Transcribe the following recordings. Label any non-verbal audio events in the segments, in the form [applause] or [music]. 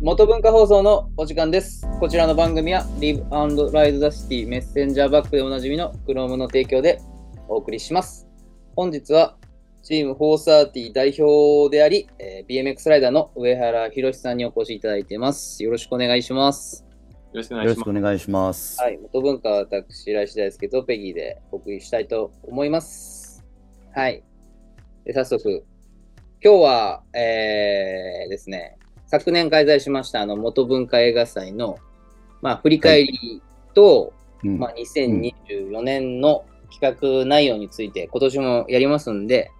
元文化放送のお時間です。こちらの番組は Live and Ride the City メッセンジャーバックでおなじみの Chrome の提供でお送りします。本日はチーム430代表であり、えー BMX ライダーの上原博さんにお越しいただいています。よろしくお願いします。よろしくお願いします。はい、元文化は私、来志大輔とペギーでお送りしたいと思います。はい。で早速、今日は、えー、ですね、昨年開催しました、あの、元文化映画祭の、まあ、振り返りと、うんまあ、2024年の企画内容について、今年もやりますんで、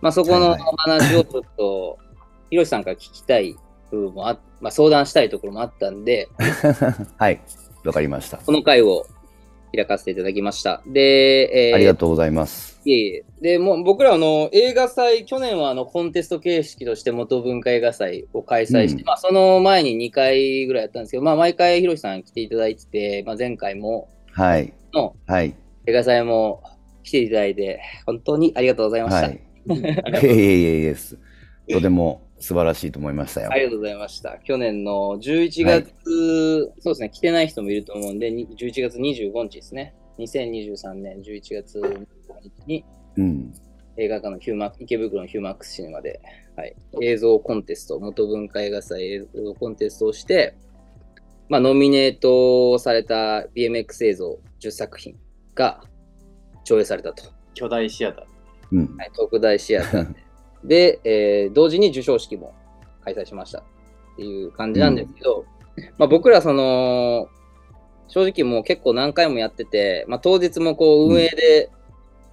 まあ、そこの話をちょっと、ひろしさんから聞きたい部分もあ、まあ、相談したいところもあったんで、[laughs] はい、わかりました。この回を開かせていただきました。で、えーありがとうございます。いえいえ。で、もう僕らあの映画祭、去年はあのコンテスト形式として元文化映画祭を開催して、うんまあその前に2回ぐらいやったんですけど、まあ毎回ひろしさん来ていただいてて、まあ前回もはい、のはい、映画祭も来ていただいて、本当にありがとうございました。はい。いえいえいえです。とても素晴らしいと思いましたよあ。りがとうございました。去年の11月、そうですね、来てない人もいると思うんで、に11月25日ですね。2023年11月25日にうん。映画館のヒューマ池袋のヒューマックスシネマで、はい、映像コンテスト、元文化映画祭映像コンテストをして、まあ、ノミネートされた BMX 映像10作品が上映されたと。巨大シアター。うん。はい、特大シアターで。[laughs] で、えー同時に授賞式も開催しましたっていう感じなんですけど、まあ、僕らその、正直もう結構何回もやってて、まあ、当日もこう運営で、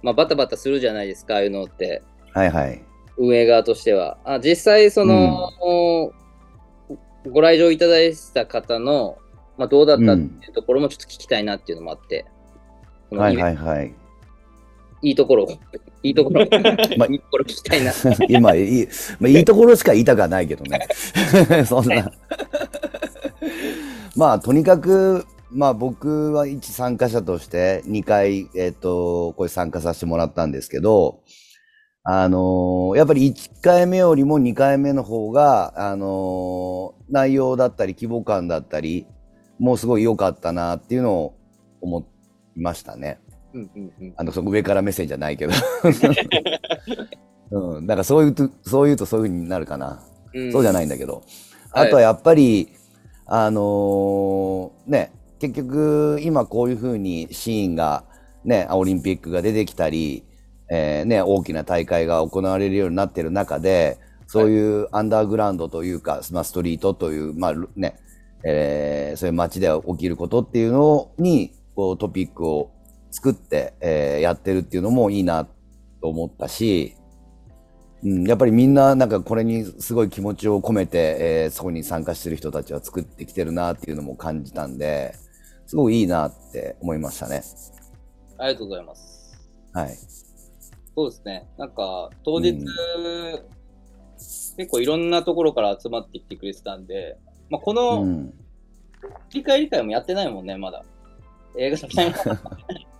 まあ、バタバタするじゃないですか、ああいうのって。はいはい。運営側としては。あ実際、その、ご来場いただいた方の、まあ、どうだったっていうところもちょっと聞きたいなっていうのもあって、はいはいはい。いいところ、いいところ、[laughs] まあいいところ聞きたいな。[laughs] 今いい、まあ、いいところしか言いたくはないけどね。[laughs] そんな。まあ、とにかく、まあ僕は一参加者として2回、えっ、と、これ参加させてもらったんですけど、あのーやっぱり1回目よりも2回目の方が、あのー内容だったり規模感だったり、もうすごい良かったなっていうのを思いましたね。うんうんうんあの、その上から目線じゃないけど。[laughs] うん、だからそういうと、そういうとそういう風になるかな。うんそうじゃないんだけど。はいあとはやっぱり、あのーね、結局今こういう風にシーンが、ね、オリンピックが出てきたり、えーね、大きな大会が行われるようになってる中で、そういうアンダーグラウンドというか、まあ、ストリートという、まあるね、えーそういう街で起きることっていうのに、こうトピックを作って、えーやってるっていうのもいいなと思ったし、うん、やっぱりみんななんかこれにすごい気持ちを込めて、えーそこに参加してる人たちは作ってきてるなっていうのも感じたんで、すごいいいなって思いましたね。ありがとうございます。はい。そうですね。なんか、当日、うん結構いろんなところから集まってきてくれてたんで、まあ、こうのん。振り返り会もやってないもんね、まだ。映画祭も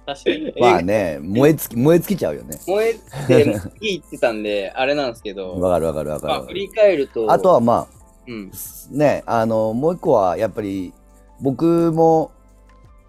確かに。まあね、燃え尽き、燃え尽きちゃうよね。燃えていいって言ってたんで、あれなんですけど、わかるわかるわまあ、かる。振り返ると、あとはまうん、あ、ね、あの、もう一個はやっぱり、僕も、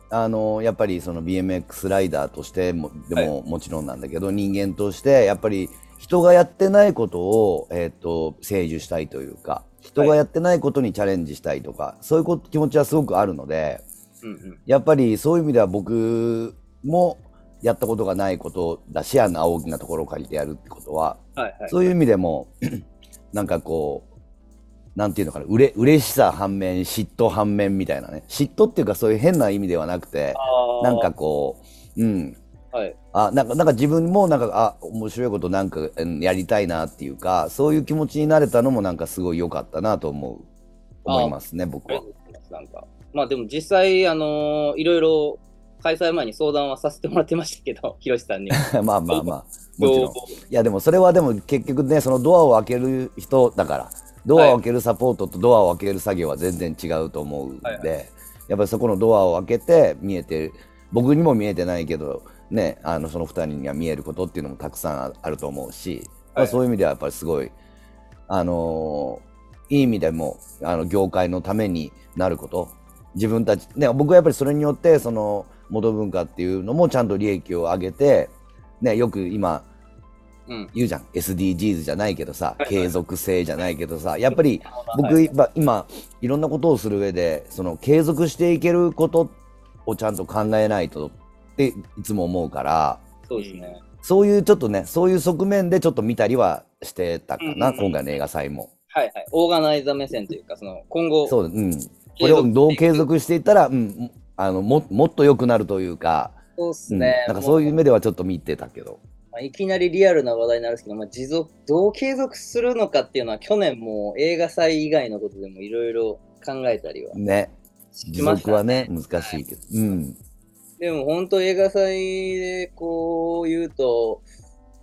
あの、やっぱりその BMX ライダーとしても、でももちろんなんだけど、人間として、やっぱり人がやってないことを、えっ、と、成就したいというか、人がやってないことにチャレンジしたいとか、そういうこと気持ちはすごくあるので、うんうん、やっぱりそういう意味では僕もやったことがないことだし、あの大きなところを借りてやるってことは、はいはい。そういう意味でも、[clears throat] なんかこう、なんていうのかな、うれ、嬉しさ反面、嫉妬反面みたいなね。嫉妬っていうかそういう変な意味ではなくて、なんかこう、うん。はい。あ、なんか、なんか自分もなんか、あ、面白いことなんかうんやりたいなっていうか、そういう気持ちになれたのもなんかすごい良かったなと思う、思いますね、僕は。なんか、まあでも実際、あのーいろいろ開催前に相談はさせてもらってましたけど、ひろしさんに。は。[laughs] まあまあまあ、もちろん。いやでもそれはでも結局ね、そのドアを開ける人だから、ドアを開けるサポートとドアを開ける作業は全然違うと思うんで、はいはやっぱりそこのドアを開けて見えて僕にも見えてないけどねあのその2人には見えることっていうのもたくさんああると思うし、まあ、そういう意味ではやっぱりすごいあのーいい意味でもあの業界のためになること自分たち、ね、僕はやっぱりそれによってその元文化っていうのもちゃんと利益を上げて、ね、よく今うん。言うじゃん SDGs じゃないけどさはいはい継続性じゃないけどさやっぱり僕、はい今今いろんなことをする上でその継続していけることをちゃんと考えないとっていつも思うからそうですね。そういうちょっとねそういう側面でちょっと見たりはしてたかな、うんうんうん今回の映画祭も。はいはい。オーガナイザー目線というか、その今後、そううん、これをどう継続していったら、うん、あのももっと良くなるというか、そうっすうん、ね。なんかそういうも目ではちょっと見てたけど。まあ、いきなりリアルな話題になるんですけど、まあ、持続、どう継続するのかっていうのは、去年も映画祭以外のことでもいろいろ考えたりはね持続はね難しいけど。うんでも本当映画祭でこう言うと、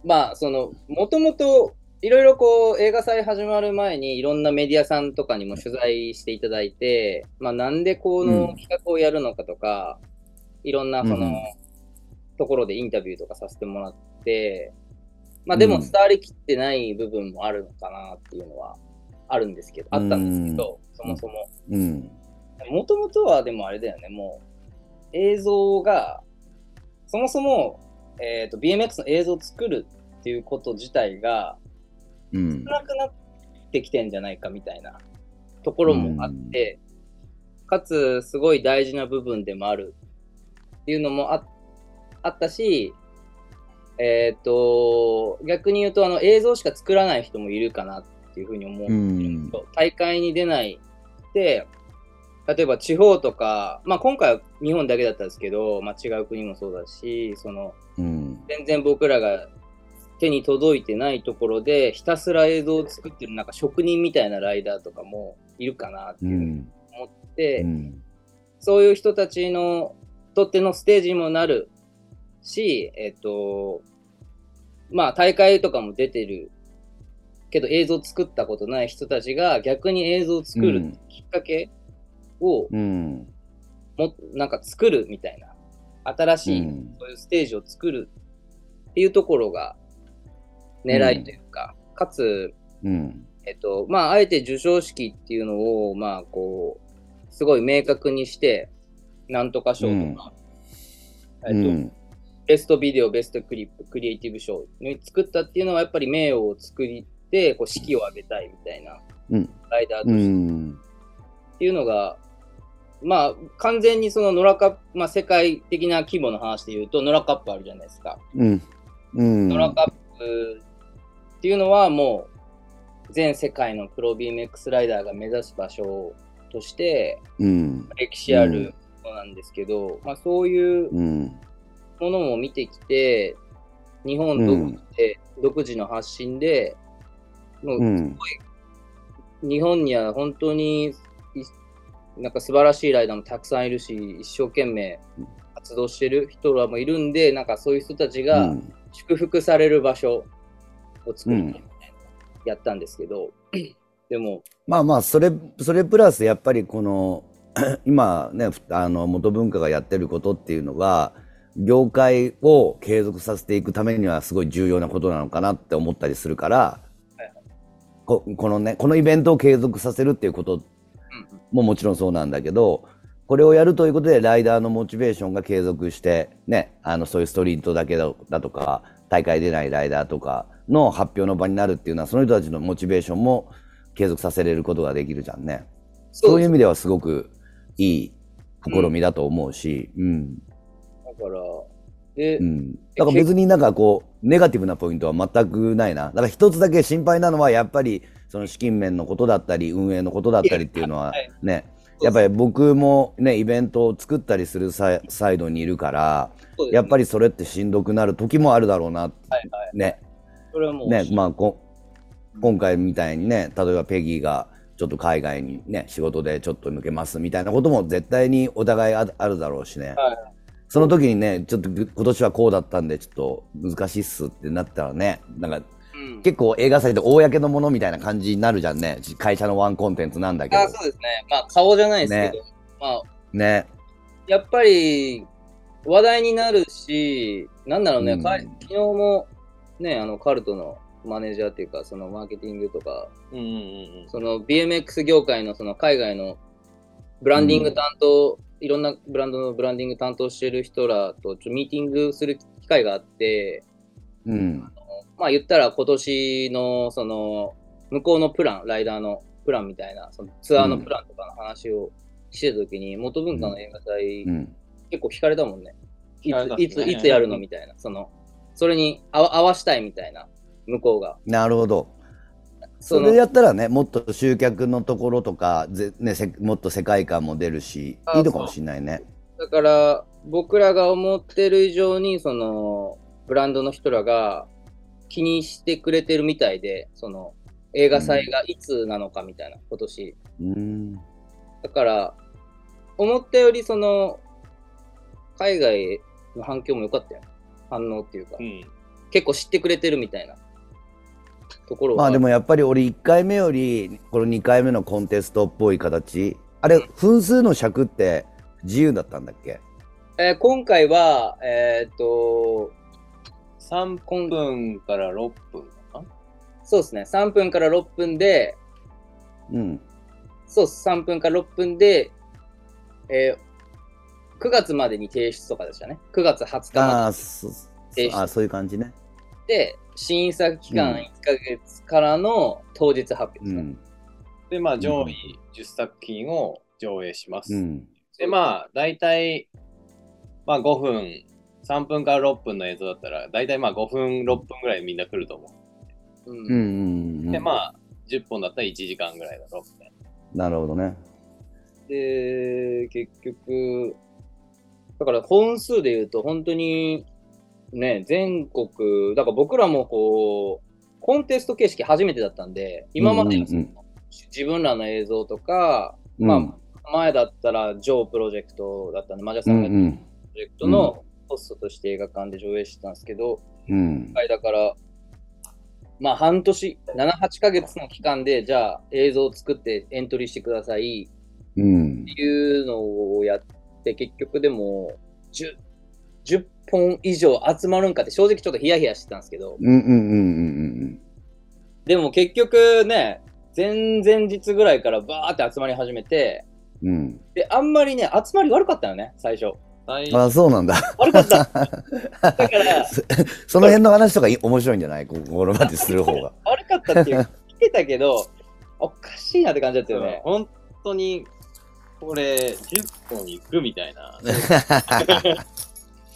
まあその、もともといろいろこう映画祭始まる前にいろんなメディアさんとかにも取材していただいて、まあなんでこうん。の企画をやるのかとか、いろんなその、うんところでインタビューとかさせてもらって、まあでもうん。伝わりきってない部分もあるのかなっていうのはあるんですけど、あったんですけど、そもそも。うん。もともとはでもあれだよね、もう映像が、そもそも、えー、と BMX の映像を作るっていうこと自体がうん少なくなってきてんじゃないかみたいなところもあって、かつすごい大事な部分でもあるっていうのもああったし、えっ、と、逆に言うとあの映像しか作らない人もいるかなっていうふうに思う。うん。大会に出ないで、例えば地方とか、まあ、今回は日本だけだったんですけど、まあ、違う国もそうだし、そのうん。全然僕らが手に届いてないところでひたすら映像を作ってるなんか職人みたいなライダーとかもいるかなってういうふうにん。思って、うん。そういう人たちのとってのステージにもなるし、えっと、まあ大会とかも出てるけど映像作ったことない人たちが逆に映像を作るきっかけをうん。もなんか作るみたいな新しいうん。そういうステージを作るっていうところが狙いというか、かつ、うん。えっと、まあ、あえて授賞式っていうのを、まあ、こう、すごい明確にして、なんとか賞とか、えっと、うん。ベストビデオ、ベストクリップ、クリエイティブ賞に作ったっていうのは、やっぱり名誉を作って、こう、式を上げたいみたいな、うん。ライダーとうして。んっていうのが、まあ、完全にそのノラカップ、まあ、世界的な規模の話で言うと、ノラカップあるじゃないですか。うん。うん。ノラカップっていうのはもう全世界のプロ BMX ライダーが目指す場所としてうん歴史あるものなんですけど、まあ、そういううんものも見てきて日本独自で、独自の発信でもううん日本には本当にいなんか素晴らしいライダーもたくさんいるし一生懸命活動してる人らもいるんでなんかそういう人たちが、うん。祝福される場所を作りたいみたいな、うんやったんですけど、でも、まあまあそれそれプラスやっぱりこの [clears throat] 今ねふあの元文化がやってることっていうのが業界を継続させていくためにはすごい重要なことなのかなって思ったりするから、はいここのねこのイベントを継続させるっていうことももちろんそうなんだけどこれをやるということでライダーのモチベーションが継続してねあのそういうストリートだけだだとか大会出ないライダーとかの発表の場になるっていうのはその人たちのモチベーションも継続させれることができるじゃんね。そういう意味ではすごくいい試みだと思うし、うん。だから、で、うん。だから別になんかこう、ネガティブなポイントは全くないな。だから一つだけ心配なのはやっぱり、その資金面のことだったり、運営のことだったりっていうのははいね、やっぱり僕もね、イベントを作ったりするサイサイドにいるから、ねやっぱりそれってしんどくなる時もあるだろうな、はいはい、ね。それはもう、ね、まあこ、今回みたいにね、例えばペギーがちょっと海外にね、仕事でちょっと抜けますみたいなことも絶対にお互いああるだろうしね。はいその時にね、ちょっと今年はこうだったんで、ちょっと難しいっすってなったらね、なんか、うんうん結構映画祭で公のものみたいな感じになるじゃんね。会社のワンコンテンツなんだけど。あそうですね。まあ、顔じゃないですけど、まあ、ね。やっぱり話題になるし、なんだろうね、うん昨日もね、あのカルトのマネージャーっていうか、そのマーケティングとか、うんうんうんその BMX 業界のその海外のブランディング担当、いろんなブランドのブランディング担当してる人らとちょっとミーティングする機会があって、うん。まあ言ったら今年のその向こうのプラン、ライダーのプランみたいな、そのツアーのプランとかの話をしてたときに、元文化の映画祭、うん。結構聞かれたもんね。い聞かれたっすねついついつやるのみたいな、そのそれに合わ合わしたいみたいな、向こうが。なるほど。それやったらね、もっと集客のところとか、ぜね、せもっと世界観も出るし、あいいのかもしれないね。だから僕らが思ってる以上にそのブランドの人らが気にしてくれてるみたいで、その映画祭がいつなのかみたいな、今年。うん。だから、思ったよりその海外の反響も良かったよ。反応っていうか、うん。結構知ってくれてるみたいなところは。まあでもやっぱり俺1回目より、この2回目のコンテストっぽい形。あれ、分数の尺って自由だったんだっけ？えー今回は、えーっと、3分から6分かな？そうですね、3分から6分で、うん。そうっす、3分から6分で、えー9月までに提出とかでしたね。9月20日あまあ、そ提出あそういう感じね。で、審査期間うん1ヶ月からの当日発表ですね。うん。で、まあ、上位10作品を上映します。うん。で、まあ、大体、まあ、5分、3分から6分の映像だったら、大体まあ5分、6分ぐらいみんな来ると思うんうんうんうん。う。で、まあ、10本だったら1時間ぐらいだろうみたいな。なるほどね。で、結局、だから本数で言うと、本当にね、全国、だから僕らもこう、コンテスト形式初めてだったんで、今までうんうん自分らの映像とか、うん。まあ、前だったら、ジョープロジェクトだったんで、マジャさうんんがやってるプロジェクトのホストとして映画館で上映してたんですけど、うん。今回だから、まあ半年、7、8ヶ月の期間で、じゃあ映像を作ってエントリーしてくださいうん。っていうのをやって、結局でも10、10本以上集まるんかって正直ちょっとヒヤヒヤしてたんですけど、うんうんうんうんでも結局ね、前々日ぐらいからバーって集まり始めて、うんうん。で、あんまりね、集まり悪かったよね、最初。最あ、そうなんだ。悪かった。[laughs] だから、その辺の話とかい面白いんじゃない？ここれまでする方が。悪かったっていう、来てたけど、おかしいなって感じだったよね。本当に、これ、10本いくみたいな。[laughs]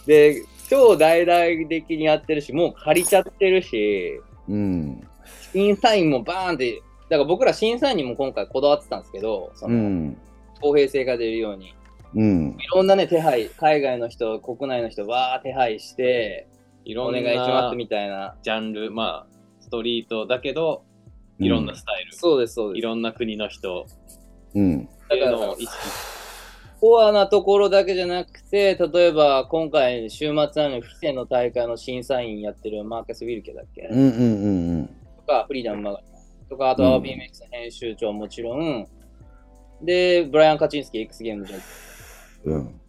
で、超大々的にやってるし、もう借りちゃってるし、うん。審査員もバーンって、だから僕ら審査員にも今回こだわってたんですけど、そうのん。公平性が出るように。うん。いろんなね、手配、海外の人、国内の人、わー手配して、いろんお願いしまなすみたいな。ジャンル、まあ、ストリートだけど、いろんなスタイル、そうです、そうです。いろんな国の人うん。っていうのを意識コアなところだけじゃなくて、例えば今回週末なのに、フィセの大会の審査員やってるマーケス・ウィルケだっけ、うんうんうんとか、フリーダム・マガジンとか、あとはうん BMX 編集長もちろん、で、ブライアン・カチンスキー X ゲームズうん。うん。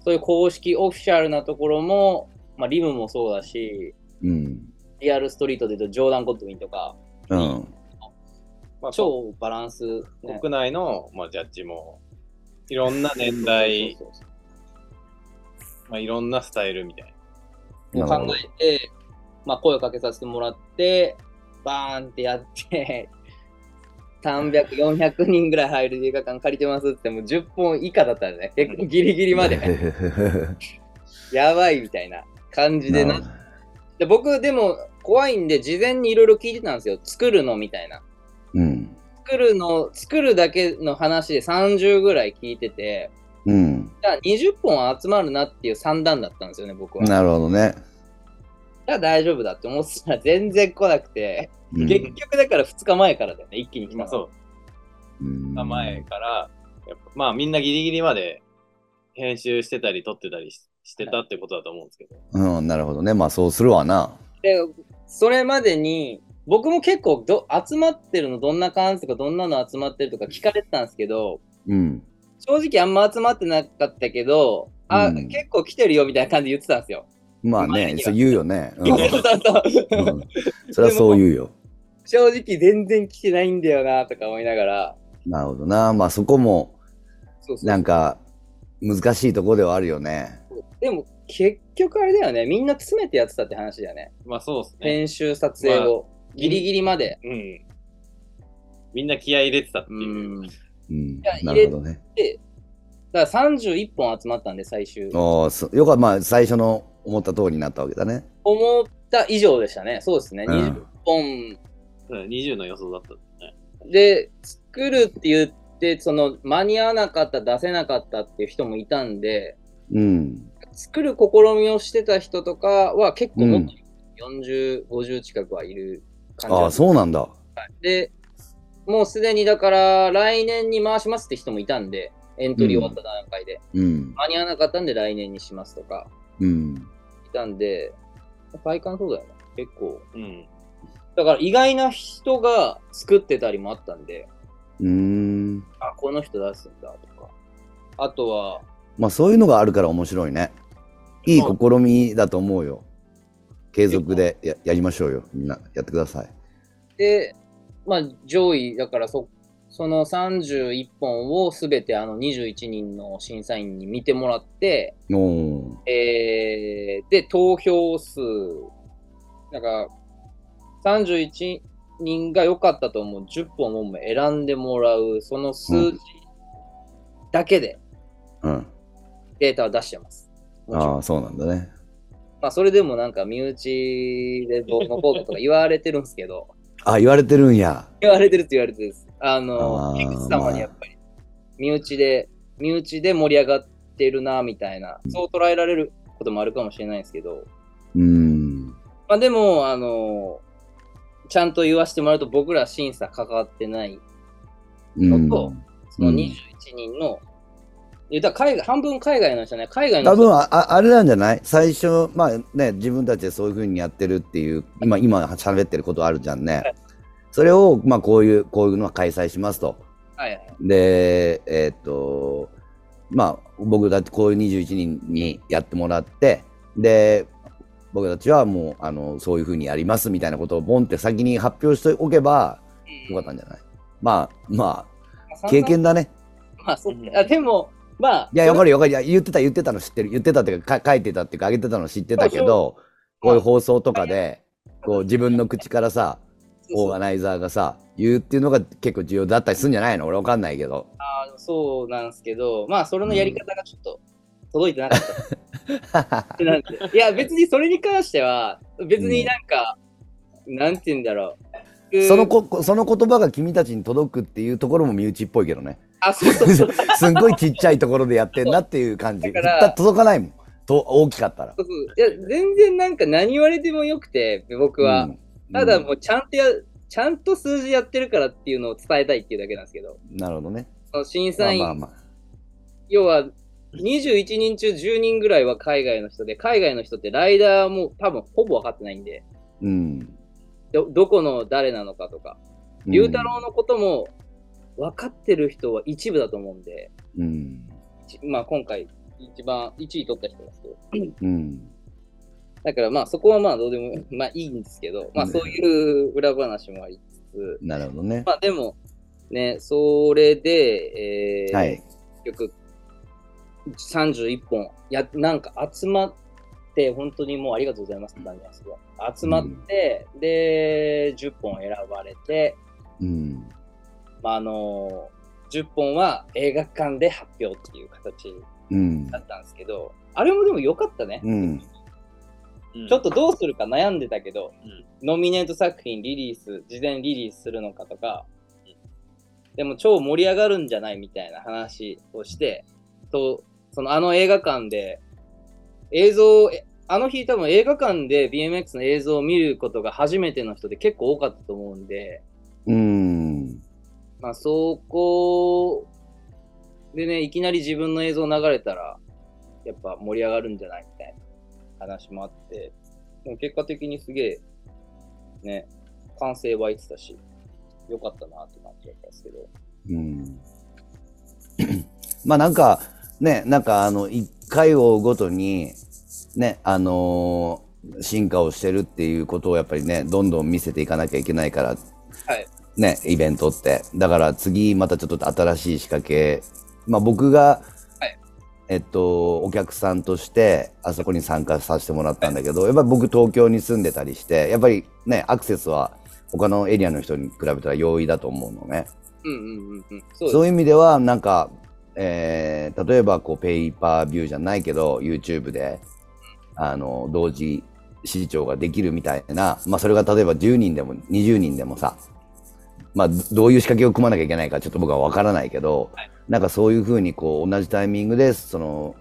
そういう公式オフィシャルなところも、まあ、リムもそうだし、うん。リアルストリートで言うとジョーダン・ゴッドウィンとか、うん。まあ、超バランス、ね、国内の、まあ、ジャッジも、いろんな年代、まあ、いろんなスタイルみたいな。考えて、まあ、声をかけさせてもらって、バーンってやって、[laughs] 300、400人ぐらい入る映画館借りてますっても10本以下だったんね。結構ギリギリまで、[laughs] やばいみたいな感じでな。で僕、でも怖いんで、事前にいろいろ聞いてたんですよ。作るのみたいな。うん。作るの、作るだけの話で30ぐらい聞いてて、うん。じゃあ20本集まるなっていう算段だったんですよね、僕は。じなるほどね。ゃあ大丈夫だって思ってたら全然来なくて、うん結局だから2日前からだよね、一気に来。まあそう、うん2日前から、やっぱまあみんなギリギリまで編集してたり撮ってたりししてたってことだと思うんですけど。うん、なるほどね。まあそうするわな。で、それまでに、僕も結構ど集まってるのどんな感じとかどんなの集まってるとか聞かれてたんですけど、うん。正直あんま集まってなかったけど、あ、うん結構来てるよみたいな感じで言ってたんですよ。まあね、そう言うよね。うん [laughs] そうそうそううんそれはそう言うよ。正直全然来てないんだよなとか思いながら、なるほどな。まあそこも、そうそうなんか、難しいところではあるよね。でも結局あれだよね、みんな詰めてやってたって話だよね。まあそうですね。編集撮影を、ギリギリまで。うん。みんな気合い入れてたってういう。ん。だうんや。なるほどね。から31本集まったんで、最終。おーそよかった、まあ最初の思った通りになったわけだね。思った以上でしたね。そうですね。うん20本うん20の予想だったんだね。で作るって言って、その間に合わなかった、出せなかったっていう人もいたんで、うん。作る試みをしてた人とかは結構もっと40、50近くはいる感じああ、そうなんだ。で、もうすでにだから来年に回しますって人もいたんで、エントリー終わった段階で。うん。間に合わなかったんで来年にしますとかうん。いたんで、体感そうだよね。結構。うん。だから意外な人が作ってたりもあったんで、うーん。あ、この人出すんだとか。あとは、まあそういうのがあるから面白いね。いい試みだと思うよ。継続でややりましょうよ。みんなやってください。で、まあ上位、だからそその31本をすべてあの21人の審査員に見てもらって、えーで、投票数、なんか、31人が良かったと思う10本を選んでもらう、その数字だけでうん。データを出してます。ああ、そうなんだね。まあ、それでもなんか身内でどうのこうのとか言われてるんですけど、あ、言われてるんや。言われてるって言われてるんです。あの、菊池様にやっぱり、身内で、身内で盛り上がってるな、みたいな、そう捉えられることもあるかもしれないんですけど、うーん。まあでも、あの、ちゃんと言わせてもらうと、僕ら審査関わってない、うん。とそのうん21人の、言ったら海外、半分海外の人ね、海外の人多分あああれなんじゃない？最初、まあね、自分たちでそういうふうにやってるっていう、今、今喋ってることあるじゃんね。はいそれを、まあ、こういう、こういうのは開催しますと。はいはい。で、えーっと、まあ、僕だってこういう21人にやってもらって、で、僕たちはもう、あの、そういうふうにやりますみたいなことをボンって先に発表しておけばよかったんじゃない？まあ、まあ、経験だね。まあ、そうあでも、まあ、いや、わかるよ、わかるよ。いや言ってた、言ってたの知ってる。言ってたっていうか、か書いてたっていうか、あげてたの知ってたけど、こういう放送とかで、こう自分の口からさ、オーガナイザーがさ、言うっていうのが結構重要だったりするんじゃないの？俺わかんないけど。あーそうなんですけど、まあ、それのやり方がちょっと届いてなかった。んでいや、別にそれに関しては、別になんか、なんて言うんだろう。そのこ、その言葉が君たちに届くっていうところも身内っぽいけどね。あ、そうそうそう。[laughs] すんごいちっちゃいところでやってんなっていう感じ。だからだ届かないもん。と大きかったら。そうそういや、全然なんか何言われてもよくて、僕は。うんただもうちゃんとや、ちゃんと数字やってるからっていうのを伝えたいっていうだけなんですけど、うんなるほどね。その審ま査員、あまあまあ。要は21人中10人ぐらいは海外の人で、海外の人ってライダーも多分ほぼ分かってないんで、うん。どどこの誰なのかとか、うん龍太郎のことも分かってる人は一部だと思うんで、うん。一まあ今回一番1位取った人ですけど、うん。だからまあそこはまあどうでもまあいいんですけど、まあそういう裏話もありつつ、なるほどね。まあでもね、それで、えーはい。結局31本や、なんか集まって、本当にもうありがとうございますって感じなんですけど、集まって、で、10本選ばれて、うん。まあ、あの10本は映画館で発表っていう形うんだ。ったんですけど、あれもでも良かったね。ちょっとどうするか悩んでたけど、うんノミネート作品リリース、事前リリースするのかとか、でも超盛り上がるんじゃないみたいな話をして、と、そのあの映画館で、映像、えあの日多分映画館で BMX の映像を見ることが初めての人で結構多かったと思うんで、うん。でまあそこでね、いきなり自分の映像流れたら、やっぱ盛り上がるんじゃないみたいな話もあって、でも結果的にすげえね、歓声湧いてたし、よかったなって感じだったんですけど。うん。まあなんか、ね、なんかあの、一回を追うごとに、ね、あのー進化をしてるっていうことをやっぱりね、どんどん見せていかなきゃいけないから、はい。ね、イベントって。だから次またちょっと新しい仕掛け、まあ僕が、はいえっと、お客さんとしてあそこに参加させてもらったんだけど、やっぱり僕東京に住んでたりして、やっぱりね、アクセスは他のエリアの人に比べたら容易だと思うのね。うんうんうんうん。そう。いう意味では、なんか、えー例えばこう、ペーパービューじゃないけど、YouTube で、あの、同時視聴ができるみたいな、まあ、それが例えば10人でも20人でもさ、まあ、どどういう仕掛けを組まなきゃいけないかちょっと僕は分からないけど、はいなんかそういうふうにこう、同じタイミングで、その、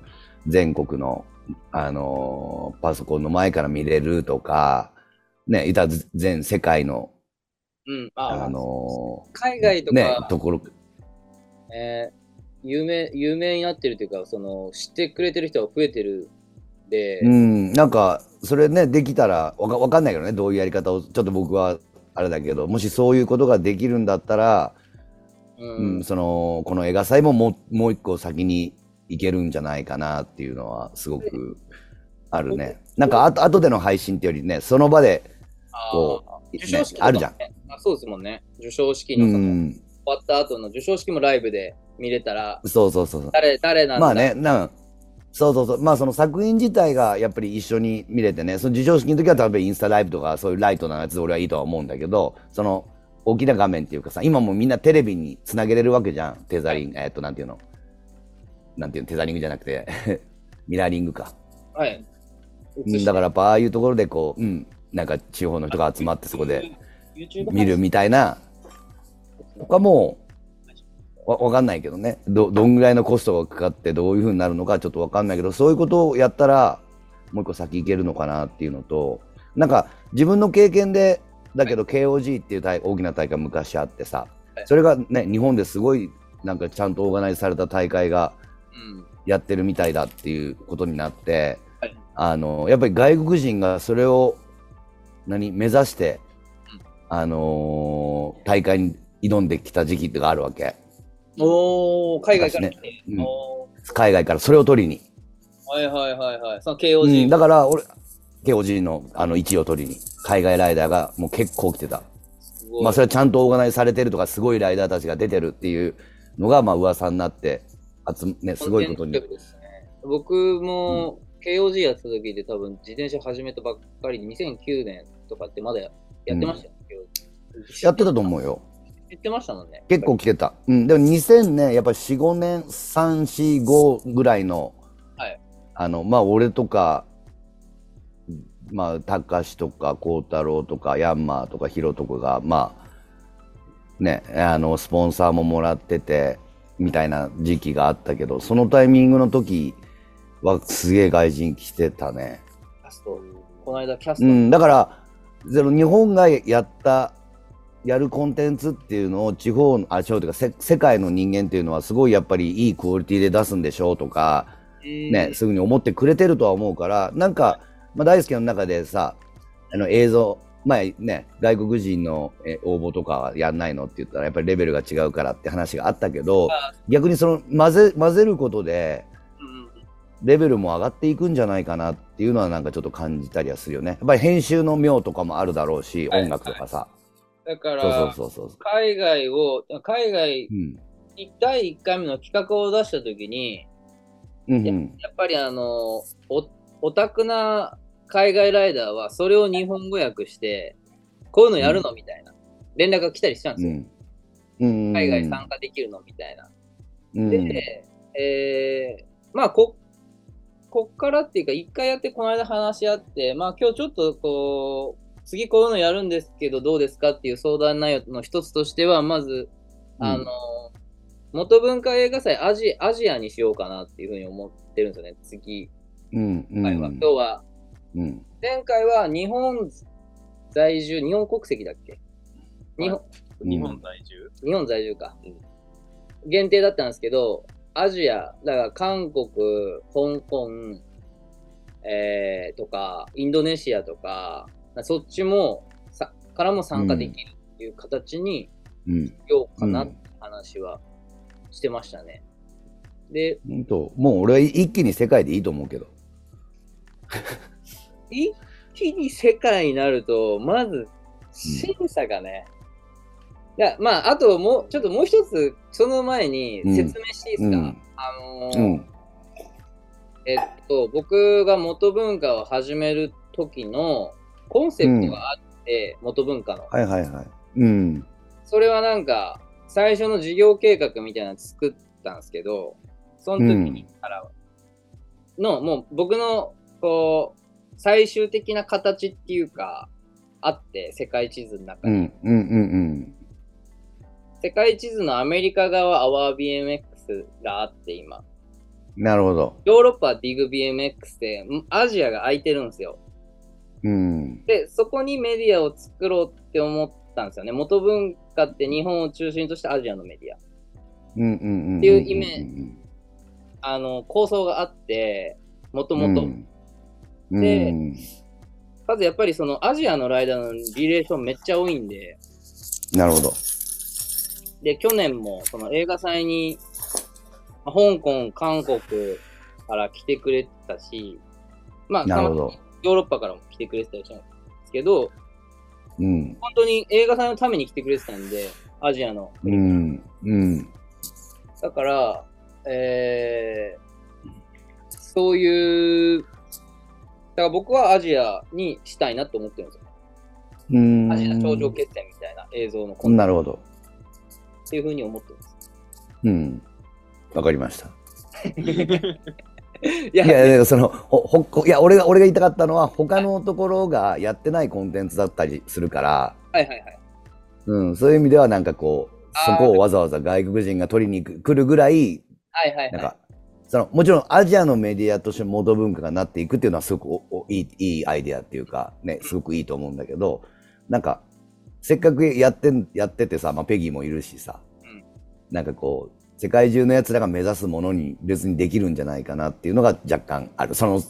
全国の、あのパソコンの前から見れるとか、ね、いたら全世界の、うん。あ、あの海外とか、ね、ところ、えー有名、有名になってるというか、その、知ってくれてる人が増えてるんで、うん、なんか、それね、できたらわか、わかんないけどね、どういうやり方を、ちょっと僕は、あれだけど、もしそういうことができるんだったら、うんうん、その、この映画祭ももう、もう一個先に行けるんじゃないかなっていうのは、すごくあるね。なんか、あと、後での配信ってよりね、その場で、こあう、ー授賞式とかあるじゃん。ねあそうですもんね。授賞式うのその、終ん、わった後の授賞式もライブで見れたら、そうそうそうそう。誰、誰なんだまあね、なんそうそうそう。まあその作品自体がやっぱり一緒に見れてね、その授賞式の時は多分インスタライブとかそういうライトなやつで俺はいいとは思うんだけど、その大きな画面っていうかさ、今もうみんなテレビにつなげれるわけじゃん。テザリング、えっと、なんていうの？なんていうの、テザリングじゃなくて、[laughs] ミラーリングか。はい。うんだからやっぱああいうところでこう、うん、なんか地方の人が集まってそこで見るみたいな、他もうわわかんないけどね。ど、どんぐらいのコストがかかってどういうふうになるのかちょっとわかんないけど、そういうことをやったら、もう一個先行けるのかなっていうのと、なんか自分の経験で、だけど KOG っていう大大きな大会昔あってさはい、それがね、日本ですごいなんかちゃんとオーガナイズされた大会がうん。やってるみたいだっていうことになって、はい。あのやっぱり外国人がそれを何目指して、うん。あのー大会に挑んできた時期があるわけおー、海外から来て。うん。お海外からそれを取りに、ーはいはいはいはい。そのう KOG。ん、だから俺 KOG のあの1位を取りに。海外ライダーがもう結構来てた、まあ、それはちゃんとオーガナイズされてるとかすごいライダーたちが出てるっていうのがまあ噂になって集まね、すごいことに。僕も KOG やってた時で多分自転車始めたばっかりで2009年とかってまだやってましたよ、KOG やってたと思うよ言ってましたもんね。結構来てた。うん。でも2000年、やっぱり4、5年、3、4、5ぐらいの、はいあの、まあ、俺とか、まあ、高志とか、孝太郎とか、ヤンマーとか、ヒロとかが、まあ、ね、あの、スポンサーももらってて、みたいな時期があったけど、そのタイミングの時は、すげえ外人来てたね。キャスト、この間キャスト、うん、だから、その日本がやった、やるコンテンツっていうのを地方の、あ、地方というかせ世界の人間っていうのはすごいやっぱりいいクオリティで出すんでしょうとか、ね、すぐに思ってくれてるとは思うから、なんか、まあ、大輔の中でさ、あの映像、前ね、外国人のえ応募とかはやんないのって言ったら、やっぱりレベルが違うからって話があったけどあ、逆にその混ぜ混ぜることで、レベルも上がっていくんじゃないかなっていうのはなんかちょっと感じたりはするよね。やっぱり編集の妙とかもあるだろうし、はい音楽とかさ。だから。海外を、海外うん。第1回目の企画を出したときに、うんうん。やっぱりあの、おオタクな海外ライダーはそれを日本語訳して、こういうのやるのみたいな連絡が来たりしたんですよ。うん。うん。海外参加できるのみたいな。うん。で、えー、まあこ、こっからっていうか、一回やって、この間話し合って、まあ今日ちょっとこう、次こういうのやるんですけど、どうですかっていう相談内容の一つとしては、まず、あの、元文化映画祭アジアジアにしようかなっていうふうに思ってるんですよね、次うん。うん。回は。今日は、うん。前回は日本在住、日本国籍だっけ？日本日本在住？日本在住か。限定だったんですけど、アジア、だから韓国、香港、えーとか、インドネシアとか、そっちもさからも参加できるっていう形にうん。しようかなって話はしてましたね。で、本当もう俺は一気に世界でいいと思うけど。[laughs] 一気に世界になると、まず審査がね、いや、まあ、あともう、ちょっともう一つ、その前に説明していいですか、うんあのーうん。えっと、僕が元文化を始める時のコンセプトがあって、元文化の。はいはいはい。うん。それはなんか、最初の事業計画みたいなの作ったんですけど、その時にからの、もう僕の、こう、最終的な形っていうか、あって、世界地図の中に。うんうんうん世界地図のアメリカ側は OurBMX があって、今。うん。なるほど。ヨーロッパは DIGBMX で、んアジアが空いてるんですよ。うん。で、そこにメディアを作ろうって思ったんですよね。元文化って日本を中心としたアジアのメディア。っていうイメあの、構想があって、もともと。うん。でうんまずやっぱりそのアジアのライダーのリレーションめっちゃ多いんで、なるほど。で、去年もその映画祭に、まあ香港、韓国から来てくれてたし、まあ、なるほど。ヨーロッパからも来てくれてたりしたんですけど、うん。本当に映画祭のために来てくれてたんで、アジアの。うん。うん。だから、えー、そういう、だから僕はアジアにしたいなと思ってるんですよ。うん。アジア頂上決戦みたいな映像のコンなるほど。っていうふうに思ってます。うん。わかりました。[laughs] [laughs] いや、いや、いやその、ほ、ほ、いや、俺が、俺が言いたかったのは、他のところがやってないコンテンツだったりするから、はいはいはい。うん、そういう意味ではなんかこう、そこをわざわざ外国人が取りに来るぐらい、はいはいはい。なんか、その、もちろんアジアのメディアとして元文化がなっていくっていうのはすごくおおいい、いいアイデアっていうか、ね、すごくいいと思うんだけど、なんか、せっかくやってん、やっててさ、まあ、ペギーもいるしさ、うんなんかこう、世界中の奴らが目指すものに別にできるんじゃないかなっていうのが若干ある。その、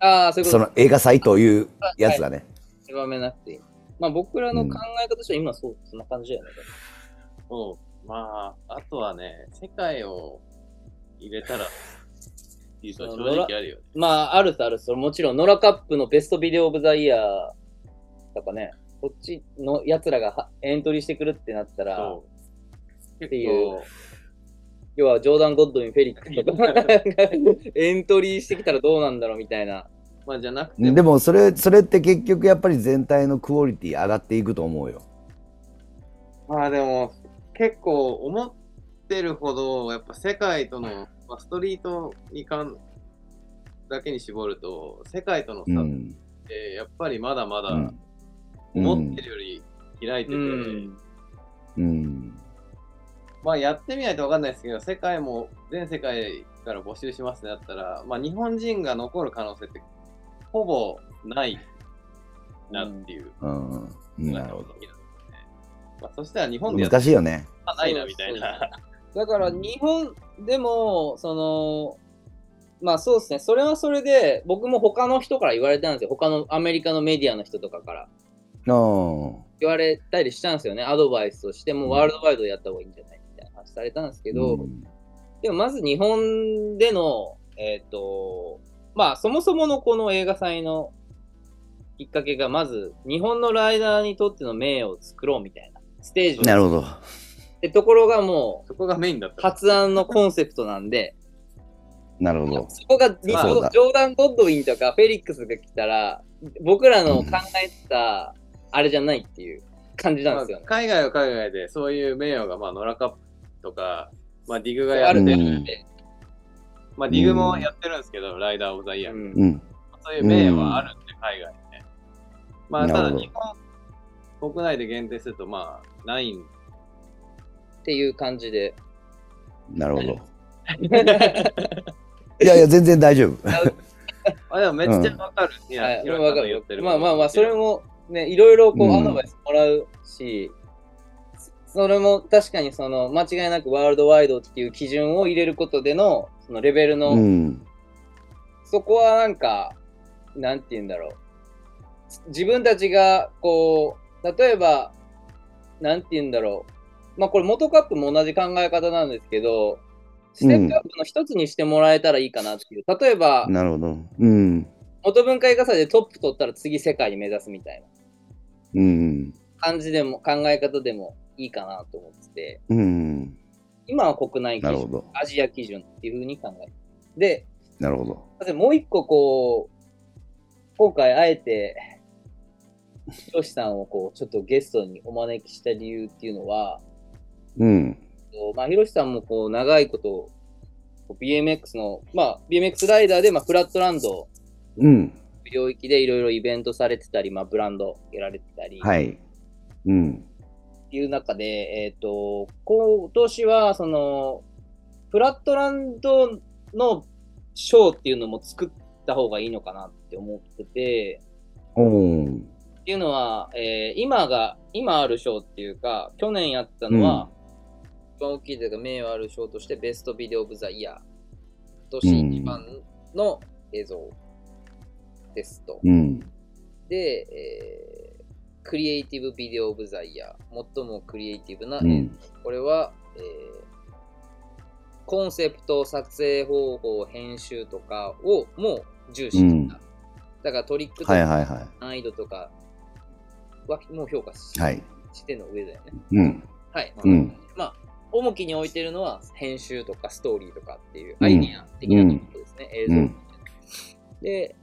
ああ、そういうことその映画祭というやつがね。狭めなくていい。まあ僕らの考え方としては今そう、そんな感じだよね。そう。まあ、あとはね、世界を入れたら、いいと正直あるよね。まああるとあるそれもちろん、ノラカップのベストビデオオブザイヤーとかね、こっちの奴らがはエントリーしてくるってなったら、そう。ていう要はジョーダン・ゴッドウィン、フェリックスとかエントリーしてきたらどうなんだろうみたいな。まあじゃなくてでもそれ、それって結局やっぱり全体のクオリティ上がっていくと思うよ。まあでも、結構思ってるほど、やっぱ世界との、まあ、ストリートにかんだけに絞ると、世界との差っうん。て、やっぱりまだまだうん思ってるより開いてて、うん。うん。まあやってみないと分かんないですけど、世界も全世界から募集しますってなったら、まあ日本人が残る可能性ってほぼないなっていう。うん。なるほど。まあ、そしたら日本で難しいよね。ないなみたいな。だから日本でも、その、まあそうですね、それはそれで、僕も他の人から言われたんですよ。他のアメリカのメディアの人とかからうん。言われたりしたんですよね。アドバイスとしてもワールドワイドでやった方がいいんじゃない？話されたんですけど、うんでもまず日本での、えっ、と、まあそもそものこの映画祭のきっかけが、まず日本のライダーにとっての名誉を作ろうみたいなステージを。なるほど。ってところがもそこがメインだっうた。発案のコンセプトなんで、なるほど。そこがジまあそうだョーダン・ゴッドウィンとかフェリックスが来たら、僕らの考えてたあれじゃないっていう感じなんですよねまあ。海外は海外でそういう名誉が、まあ、ノラカップとか、まあ、ディグがあやってるるんんで、で、まあ、ディグもやってるんですけど、ライダー・オブ・ザ・イヤー、うんうん。そういう名誉はあるんで、海外にね。まあ、ただ日本国内で限定すると、まあ、ないんっていう感じで。なるほど。[laughs] いやいや、全然大丈夫。あでもめっちゃわかる。いや、はい、ヒロさんわかるの言ってるまあまあまあ、それもね、いろいろこううんアドバイスもらうし、それも確かにその間違いなくワールドワイドっていう基準を入れることでのそのレベルの、うん。そこはなんか、なんて言うんだろう。自分たちがこう、例えば、なんて言うんだろう。まあこれ元カップも同じ考え方なんですけど、ステップアップの一つにしてもらえたらいいかなっていう。例えば、なるほど。うん。元文化映画祭でトップ取ったら次世界に目指すみたいなうん。感じでも、考え方でもいいかなと思ってて、うん。今は国内基準。アジア基準っていうふうに考える。で、なるほど。もう一個こう、今回あえて、ひろしさんをこう、ちょっとゲストにお招きした理由っていうのは、うん。まあ、ひろしさんもこう、長いこと、BMX の、まあ、BMX ライダーで、まあ、フラットランドうん。領域でいろいろイベントされてたり、まあ、ブランドやられてたり、はい。うん。っていう中で、えっ、と、今年は、その、フラットランドのショーっていうのも作った方がいいのかなって思ってて、っていうのは、えー今が、今ある賞っていうか、去年やったのは、一番大きいというか、名誉ある賞として、ベストビデオ・オブ・ザ・イヤー。今年一番の映像ですと。うん。で、えークリエイティブ・ビデオ・オブ・ザ・イヤー。最もクリエイティブな。うん。これは、えーコンセプト、撮影方法、編集とかをもう重視した。だからトリックとかはいはいは難易度とかはもう評価し,、い。はい。しての上だよね。うん。はい。うん。まあ、重きに置いてるのは編集とかストーリーとかっていううんアイディア的なところですね、映像、うんで、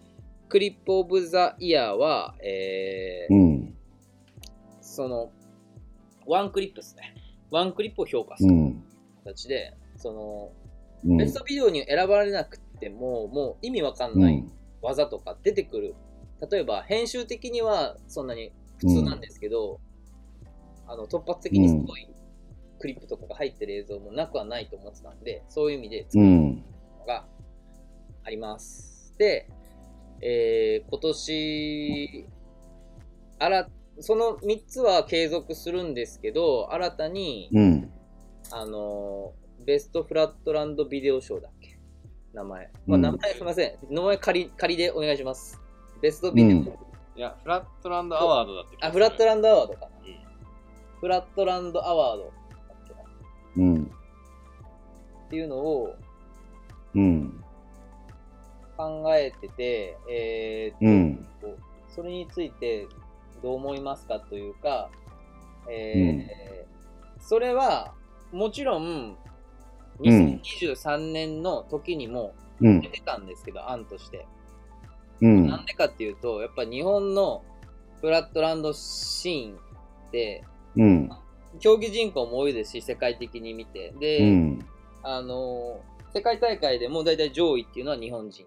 クリップオブザイヤーは、えーうん。その、ワンクリップですね。ワンクリップを評価するうん。形で、その、うん。ベストビデオに選ばれなくても、もう意味わかんない技とか出てくる。例えば、編集的にはそんなに普通なんですけど、あの突発的にすごいクリップとかが入ってる映像もなくはないと思ってたんで、そういう意味で作るうん。のがあります。で、えー今年、あら、その3つは継続するんですけど、新たに、うん。あのーベストフラットランドビデオ賞だっけ？名前。まあ、うん名前すみません。名前仮仮でお願いします。ベストビデオ。うんいや、フラットランドアワードだって。あ、フラットランドアワードかな。うんフラットランドアワードだっけなっうん。ていうのをうん。考えてて、えーっと、うん。それについてどう思いますかというか、えーそれはもちろん2023年の時にもうん出。てたんですけど、案として。うん。なんでかっていうと、やっぱ日本のフラットランドシーンって、うん。競技人口も多いですし、世界的に見て。で、うん。あのー世界大会でも大体上位っていうのは日本人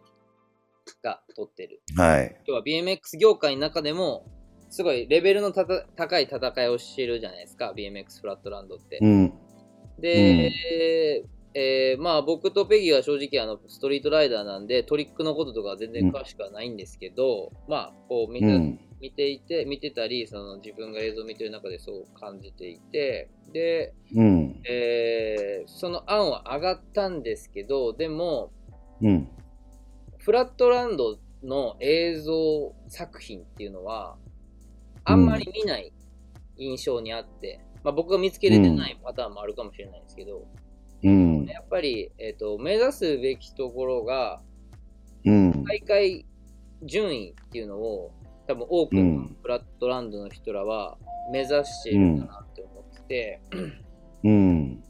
が取ってる。はい。要は BMX 業界の中でも、すごいレベルのたた高い戦いをしてるじゃないですか、BMX フラットランドって。うん。で、えーまあ僕とペギーは正直あのストリートライダーなんでトリックのこととかは全然詳しくはないんですけど、まあこう見た、うん。見ていて、見てたり、その自分が映像を見てる中でそう感じていて、で、うん。えーその案は上がったんですけど、でも、うん。フラットランドの映像作品っていうのは、あんまり見ない印象にあって、まあ、僕が見つけれてないパターンもあるかもしれないですけど、うん。やっぱり、えっと目指すべきところが、うん。大会順位っていうのを、多分多くのうんフラットランドの人らは目指しているんだなって思ってて、うん。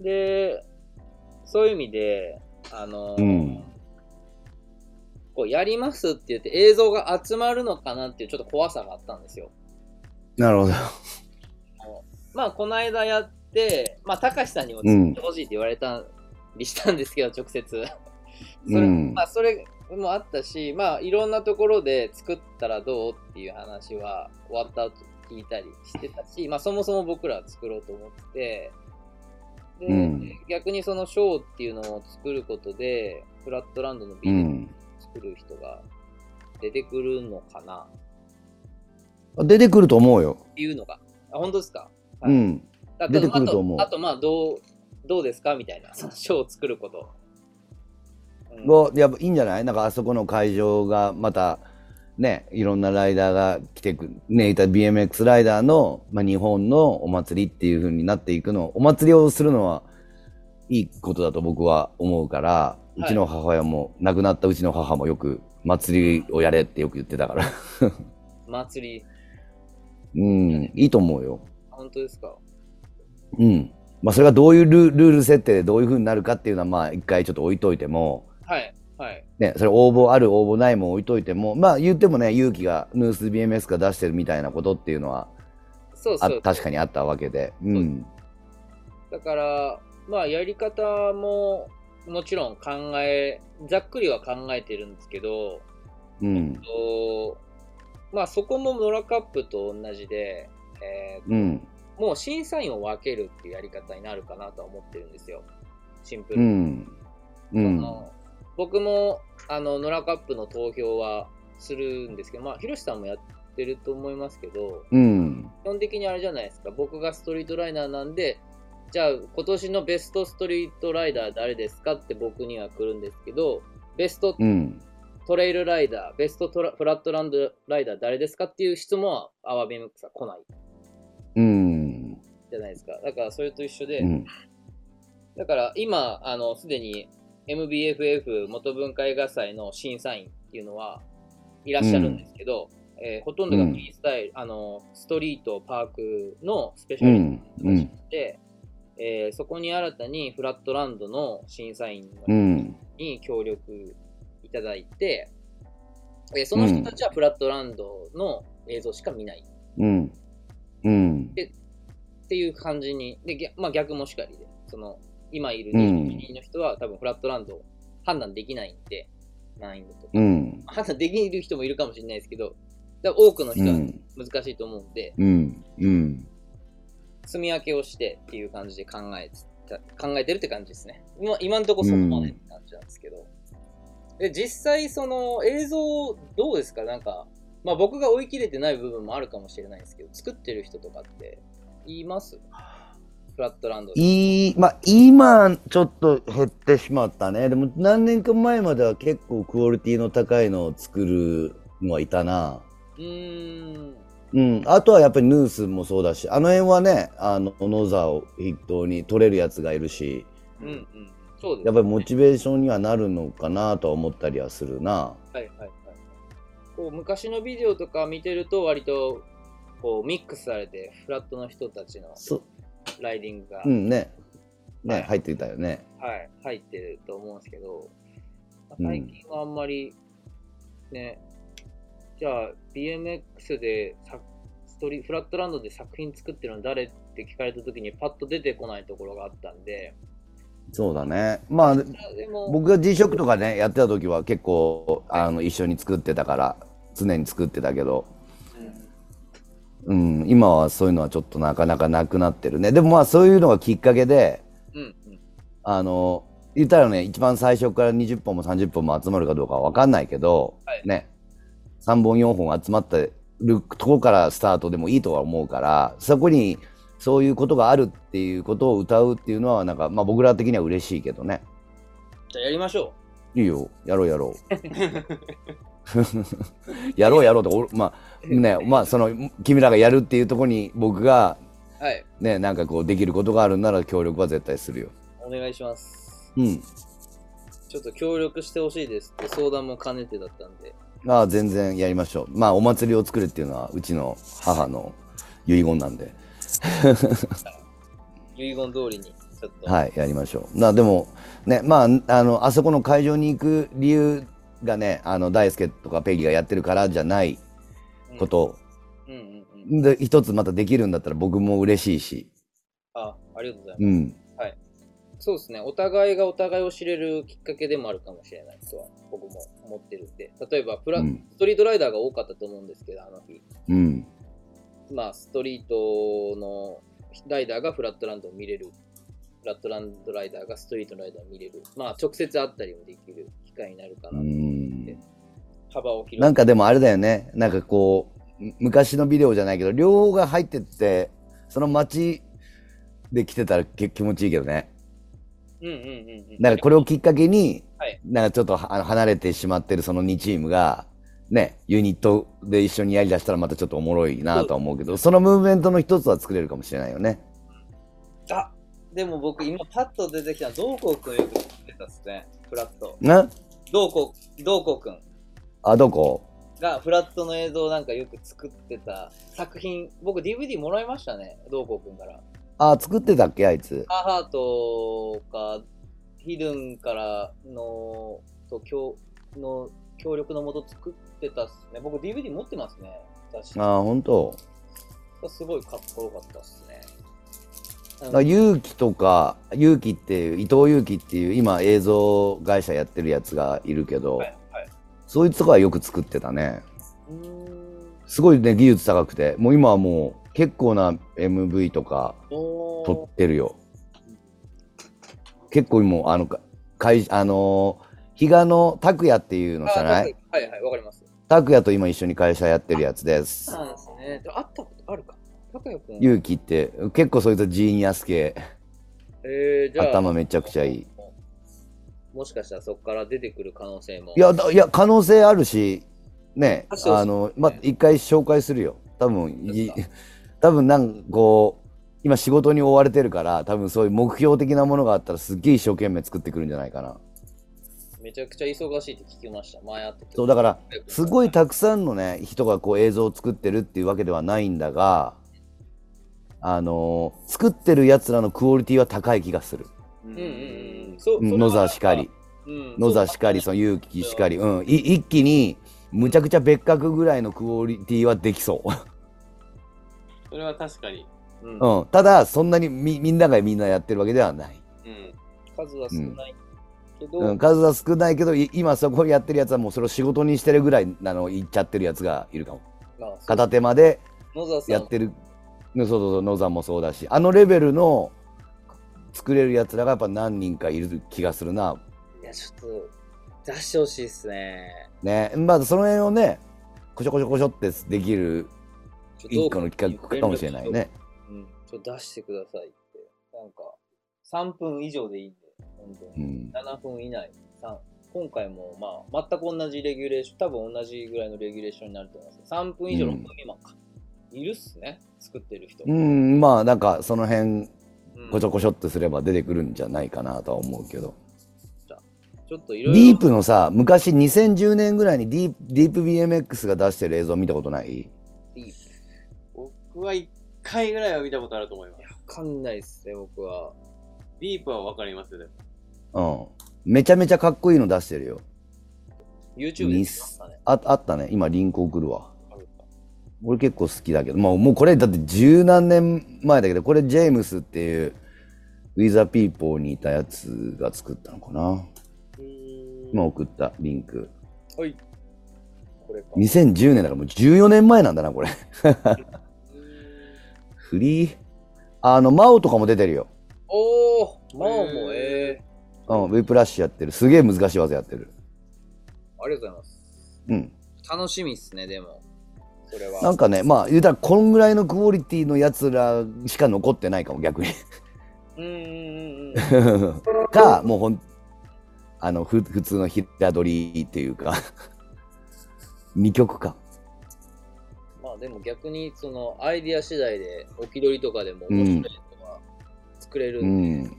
で、そういう意味で、あの、うん。こうやりますって言って映像が集まるのかなっていうちょっと怖さがあったんですよ。なるほど。まあ、この間やって、まあ、たかしさんにも作ってほしいって言われたりしたんですけど、直接。それ,、うんまあ、それもあったし、まあ、いろんなところで作ったらどうっていう話は終わった後聞いたりしてたし、まあ、そもそも僕らは作ろうと思ってて、で、うん逆にそのショーっていうのを作ることで、フラットランドのビデオをうん。作る人が出てくるのかな？出てくると思うよ。っていうのが。あ、本当ですか？はいうん。あ出てくると思うあと、あとまあ、どう、どうですか？みたいな、ショーを作ること。うんがやっぱいいんじゃない？なんかあそこの会場がまたね、いろんなライダーが来てく、ね、いた BMX ライダーの、まあ、日本のお祭りっていう風になっていくの、お祭りをするのはいいことだと僕は思うから、うちの母親も、亡くなったうちの母もよく祭りをやれってよく言ってたから。[laughs] 祭り、うん、いいと思うよ。本当ですか？うん。まあ、それがどういうルルール設定でどういう風になるかっていうのは、まあ、一回ちょっと置いといても、はい、はい。ね、それ応募ある応募ないも置いといても、まあ言ってもね、勇気がヌース BMS が出してるみたいなことっていうのはあそうそう。確かにあったわけで。うん。だから、まあ、やり方も、もちろん考え、ざっくりは考えてるんですけど、うん。とまあ、そこもノラカップと同じで、えーうん。もう審査員を分けるっていうやり方になるかなとは思ってるんですよ。シンプルうに。ん。うん。あの僕もあのノラカップの投票はするんですけど、まあ、ヒロシさんもやってると思いますけど、うん。基本的にあれじゃないですか、僕がストリートライナーなんで、じゃあ今年のベストストリートライダー誰ですかって僕には来るんですけど、ベストうん。トレイルライダー、ベストトラフラットランドライダー誰ですかっていう質問はアワビムックスは来ないうん。じゃないですか。だからそれと一緒で、うん。だから今、あの、すでに MBFF 元文化映画祭の審査員っていうのはいらっしゃるんですけど、えーほとんどがフリースタイル、あの、ストリート、パークのスペシャリうん。うん。で、えーそこに新たにフラットランドの審査員うん。に協力いただいて、えーその人たちはフラットランドの映像しか見ないうん。うん。っていう感じに、で逆まあ、逆もしかりで、その今いるうん22人の人は多分フラットランドを判断できないんで、難易度とか。うん。判断できる人もいるかもしれないですけど、多くのう人はん。難しいと思うんで、うん。うん。積み分けをしてっていう感じで考えた考えてるって感じですね。今今のところそこまでって感じなんですけど。で実際その映像どうですか？なんか、まあ僕が追い切れてない部分もあるかもしれないですけど、作ってる人とかって言います？フラットランドで。いい、まあ、今、ちょっと減ってしまったね。でも、何年か前までは結構クオリティの高いのを作るのはいたな。うーん。うん。あとはやっぱりヌースもそうだし、あの辺はね、あの、野沢を筆頭に取れるやつがいるし、うんうん。そうです、やっぱりモチベーションにはなるのかなとは思ったりはするな。はいはいはい。こう昔のビデオとか見てると割とこうミックスされてフラットの人たちのそライディングが、うんね。ね、はい入ってたよね。はい、入ってると思うんですけど、最近はあんまりね、じゃあ BMX でさストリフラットランドで作品作ってるの誰って聞かれた時にパッと出てこないところがあったんで、そうだね。まあ、僕が G ショックとかね、やってた時は結構、あの、一緒に作ってたから、常に作ってたけど、うん、今はそういうのはちょっとなかなかなくなってるね。でもまあそういうのがきっかけで、うんうん、あの、言ったらね、一番最初から20本も30本も集まるかどうかはわかんないけど、はい。ね、3本4本集まってるとこからスタートでもいいとは思うから、そこにそういうことがあるっていうことを歌うっていうのは、なんか、まあ僕ら的には嬉しいけどね。じゃあやりましょいいよ、やろうやろう。やろうやろうと、俺 [laughs] まあね、まあその、君らがやるっていうところに僕がう。はい、ね、なんかこうできることがあるなら協力は絶対するよ。お願いします。うん。ちょっと協力してほしいですって相談も兼ねてだったんで、ああ、全然やりましょう。まあお祭りを作るっていうのはうちの母の遺言なんで、[laughs] 遺言通りにちょっと、はい、やりましょう。なでも、ね、まあ、あの、あそこの会場に行く理由がね、あの、大輔とかペギがやってるからじゃないうんことうんうんうん。で、一つまたできるんだったら僕も嬉しいし、あ、ありがとうございます。うん。そうですね、お互いがお互いを知れるきっかけでもあるかもしれないとは僕も思ってるんで、例えばプラ、うんストリートライダーが多かったと思うんですけど、あの日。うん。まあ、ストリートのライダーがフラットランドを見れる。フラットランドライダーがストリートライダーを見れる。まあ、直接会ったりもできる機会になるかうな。ん。幅を広なんかでもあれだよね。なんかこう、む昔のビデオじゃないけど、両方が入ってって、その街で来てたらけ気持ちいいけどね。うんうんうんうん。だからこれをきっかけに、はい。なんかちょっとはあの離れてしまってるその2チームが、ね、ユニットで一緒にやりだしたらまたちょっとおもろいなとは思うけど、そのムーブメントの一つは作れるかもしれないよね。あでも僕今パッと出てきたのどうこうくんよく作ってたっすね。フラット。な？どうこうどうこうくん。あ、どこがフラットの映像なんかよく作ってた作品。僕 DVD もらいましたねどうこうくんからあ、作ってたっけあいつ？アハートかヒルンからのと協の協力のもと作ってたっすね。僕 DVD 持ってますね。あ、ほんと。すごいかっこよかったっすね。だ勇気とか、勇気っていう、伊藤勇気っていう今映像会社やってるやつがいるけど、はいはい。そいつとかはよく作ってたね。すごいね、技術高くて、もう今はもう結構な MV とか撮ってるよ。結構もう、あの、か会あのー比嘉の拓也っていうのじゃない？あはいはいわかります拓也と今一緒に会社やってるやつです。そうなんですねで会ったことあるか高谷くん勇気って結構そいつジーニアス系。えー、じゃあ頭めちゃくちゃいい。もしかしたらそこから出てくる可能性もいや、だいや、可能性あるし、ねあ、の、ま、一回紹介するよ。多分、い多分なんかこう、今仕事に追われてるから、多分そういう目標的なものがあったらすっげえ一生懸命作ってくるんじゃないかな。めちゃくちゃ忙しいって聞きました。前会っててそう、だから、すごいたくさんのね、人がこう映像を作ってるっていうわけではないんだが、あのー作ってる奴らのクオリティは高い気がする。うんうんうんそううん野沢しかり、うん。野沢しかり、その勇気しかり、うん、い一気に、むちゃくちゃ別格ぐらいのクオリティはできそう。それは確かに。うん。うん、ただそんなにみみんながみんなやってるわけではない、うん。数は少ないけど、うん、数は少ないけどい今そこやってるやつはもうそれを仕事にしてるぐらいなの言っちゃってるやつがいるかも。まあ片手間で野沢さん。やってる。そうそうそう。野山もそうだし。あのレベルの作れるやつらがやっぱ何人かいる気がするな。いやちょっと出してほしいっすね。ね。まあその辺をねこしょこしょこしょってできる一個の企画かもしれないね。うんちょっと出してくださいって。なんか3分以上でいいんで本当に、うん。7分以内。3今回もまあ全く同じレギュレーション多分同じぐらいのレギュレーションになると思います。3分以上うん6分未満か、いるっすね作ってる人、うんまあなんかその辺うん。こちょこちょっとすれば出てくるんじゃないかなとは思うけど。ちょっといろいろ。ディープのさ、昔2010年ぐらいにディープディープ BMX が出してる映像見たことない？僕は1回ぐらいは見たことあると思いますいや。わかんないっすね僕はディープはわかりますよね。うん。めちゃめちゃかっこいいの出してるよ。YouTube で見ましたねああったね。今リンク送るわ。俺結構好きだけど、もうもうこれだって十何年前だけど、これジェームスっていうウィザーピーポーにいたやつが作ったのかな。うーん今送ったリンク。はいこれか2010年だからもう14年前なんだな、これ。フリー？あの、マオとかも出てるよ。おおマオもええうん、 whiplash やってる。すげえ難しい技やってる。ありがとうございますうん。楽しみっすねでもそれはなんかね、まあ、言うたら、こんぐらいのクオリティのやつらしか残ってないかも、逆に。うんうんうんうん [laughs] か、もうほん、あの、ふ普通の平取りっていうか、二曲か。まあでも逆にそのアイディア次第で置き取りとかでも面白いのが作れるうんで、ん。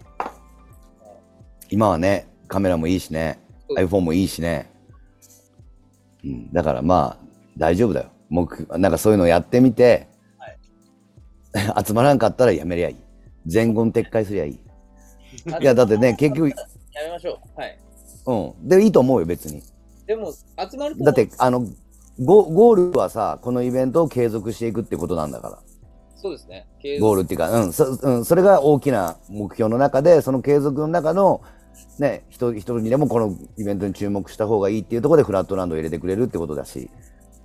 今はね、カメラもいいしね、iPhone もいいしね。うん、だからまあ、大丈夫だよ。目なんかそういうのやってみて、[laughs] 集まらんかったらやめりゃいい。全言撤回すりゃいい。あいや、だってね、[laughs] 結局、やめましょうはいうん。で、いいと思うよ、別に。でも集まるとだって、あの、ゴゴールはさ、このイベントを継続していくってことなんだから。そうですね。継ゴールっていうか、うん、そ,、うん、それが大きな目標の中で、その継続の中の、ね、人一人にでもこのイベントに注目した方がいいっていうところでフラットランドを入れてくれるってことだし、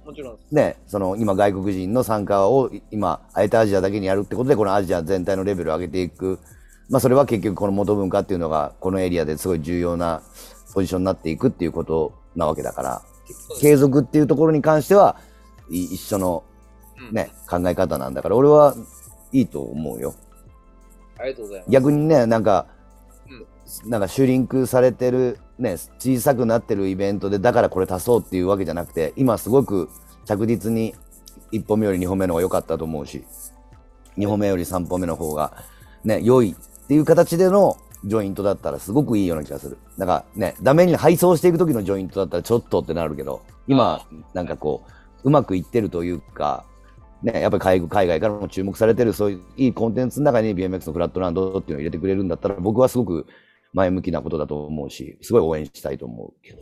もちろんです。ね、その今外国人の参加を今、あえてアジアだけにやるってことで、このアジア全体のレベルを上げていく。まあそれは結局この元文化っていうのがこのエリアですごい重要なポジションになっていくっていうことなわけだから、継続っていうところに関してはい一緒のうん。ね、考え方なんだから、俺はいいと思うよ。ありがとうございます。逆にね、なんか、なんかシュリンクされてるね、小さくなってるイベントで、だからこれ足そうっていうわけじゃなくて、今すごく着実に1本目より2本目の方が良かったと思うし、2本目より3本目の方が、ね、良いっていう形でのジョイントだったらすごくいいような気がする。だからね、ダメに配送していく時のジョイントだったらちょっとってなるけど、今、なんかこう、うまくいってるというか、ね、やっぱり海海外からも注目されてるそういういいコンテンツの中に BMX のフラットランドっていうのを入れてくれるんだったら僕はすごく前向きなことだと思うし、すごい応援したいと思うけど。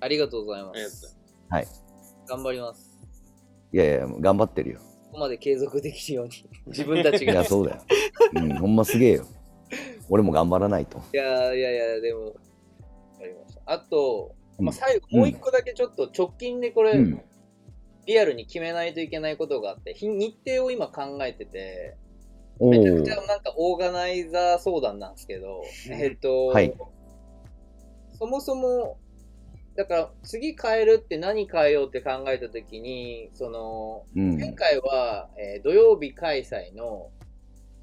ありがとうございます。はい。頑張ります。いやいや、頑張ってるよ。ここまで継続できるように、自分たちが。いや、そうだよ。うん、ほんますげえよ。俺も頑張らないと。いやいやいや、でも、わかりました。あと、うんまあ、最後、もう一個だけちょっと直近でこれ、うん。リアルに決めないといけないことがあって、日日程を今考えてて、おめちゃくーちゃなんかオーガナイザー相談なんですけど、えっと、はいそもそも、だから次変えるって何変えようって考えたときに、その、うん。前回は、えー土曜日開催の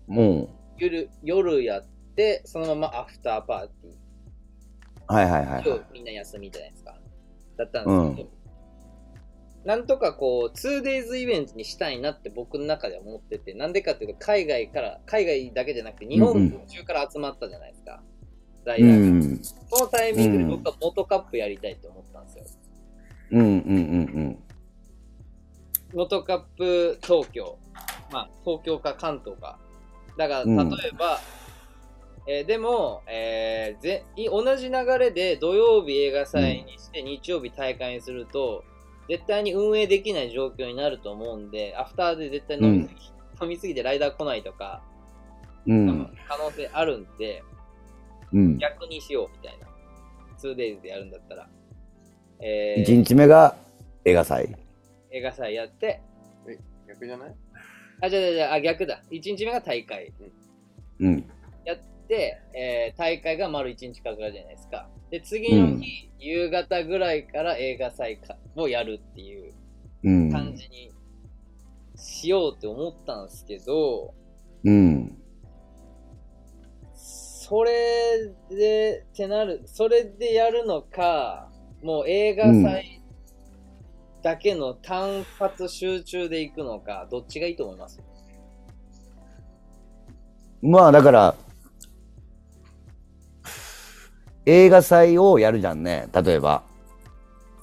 も夜夜やって、そのままアフターパーティー。う、はいはいはい、はい。今日みんな休みじゃないですか。だったんですけど、なんとかこう、2days イベントにしたいなって僕の中では思ってて、なんでかっていうと、海外から、海外だけじゃなくて、日本中から集まったじゃないですか。ライうダーが。ん。そのタイミングでうん僕は元カップやりたいと思ったんですよ。うんうんうん元カップ東京。まあ、東京か関東か。だから、例うんえーでも、えーぜい同じ流れで土曜日映画祭にして日曜日大会にすると、絶対に運営できない状況になると思うんで、アフターで絶対飲みすぎ、[laughs] 飲みすぎてライダー来ないとか、うん。うん。可能性あるんで、うん。逆にしようみたいな。2days でやるんだったら。えー1日目が映画祭。映画祭やって、逆じゃない？あ、じゃあじゃあじゃああ、逆だ。1日目が大会。うん。で、えー大会が丸1日かかるじゃないですか。で、次の日、夕方ぐらいから映画祭かをやるっていううん。感じにしようって思ったんですけど、うん。それで、ってなる、それでやるのか、もう映画祭だけの単発集中で行くのか、どっちがいいと思います？まあだから、映画祭をやるじゃんね、例えば。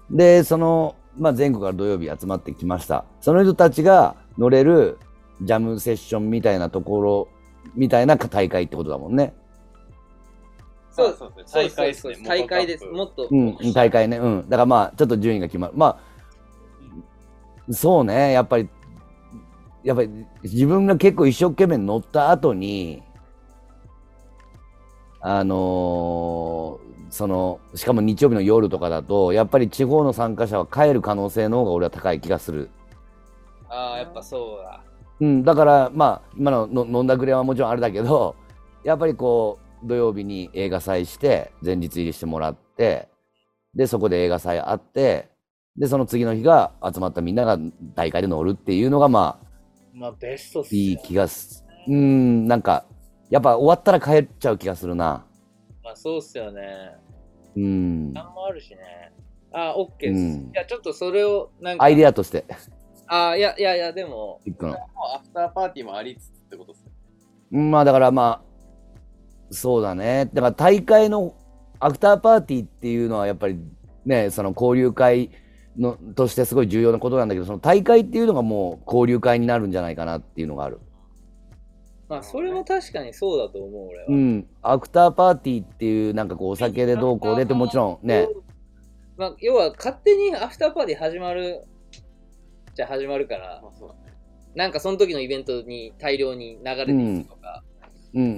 で、その、まあ全国から土曜日集まってきました。その人たちが乗れるジャムセッションみたいなところ、みたいな大会ってことだもんね。そうそうですそうね。大会ですねそうそう。大会です。もっと、うん、大会ね。うん。だからまあ、ちょっと順位が決まる。まあ、そうね、やっぱり、やっぱり自分が結構一生懸命乗った後に、あのーその、しかも日曜日の夜とかだと、やっぱり地方の参加者は帰る可能性の方が俺は高い気がする。ああ、やっぱそうだ。うん、だから、まあ、今のの飲んだくれはもちろんあれだけど、やっぱりこう、土曜日に映画祭して、前日入りしてもらって、で、そこで映画祭あって、で、その次の日が集まったみんなが大会で乗るっていうのが、まあ、まあ、ベストっすよいい気がす、うん、なんか、やっぱ終わったら帰っちゃう気がするな。まあ、そうっすよね。うん。なんもあるしね。ああ、オッケーです。うんいや、ちょっとそれを、なんか、アイデアとして、ああ、いやいやいや、でも。もうアフターパーティーもありつつってことですね。うんまあだからまあ、そうだね。だから大会のアフターパーティーっていうのはやっぱりね、その交流会のとしてすごい重要なことなんだけど、その大会っていうのがもう交流会になるんじゃないかなっていうのがある。まあ、それも確かにそうだと思う、俺は。うん。アフターパーティーっていうなんかこうお酒でどうこうでってもちろんね、。まあ、要は、勝手にアフターパーティー始まる、じゃあ始まるからま、あそうだね。なんかその時のイベントに大量に流れていくとか、うんうんう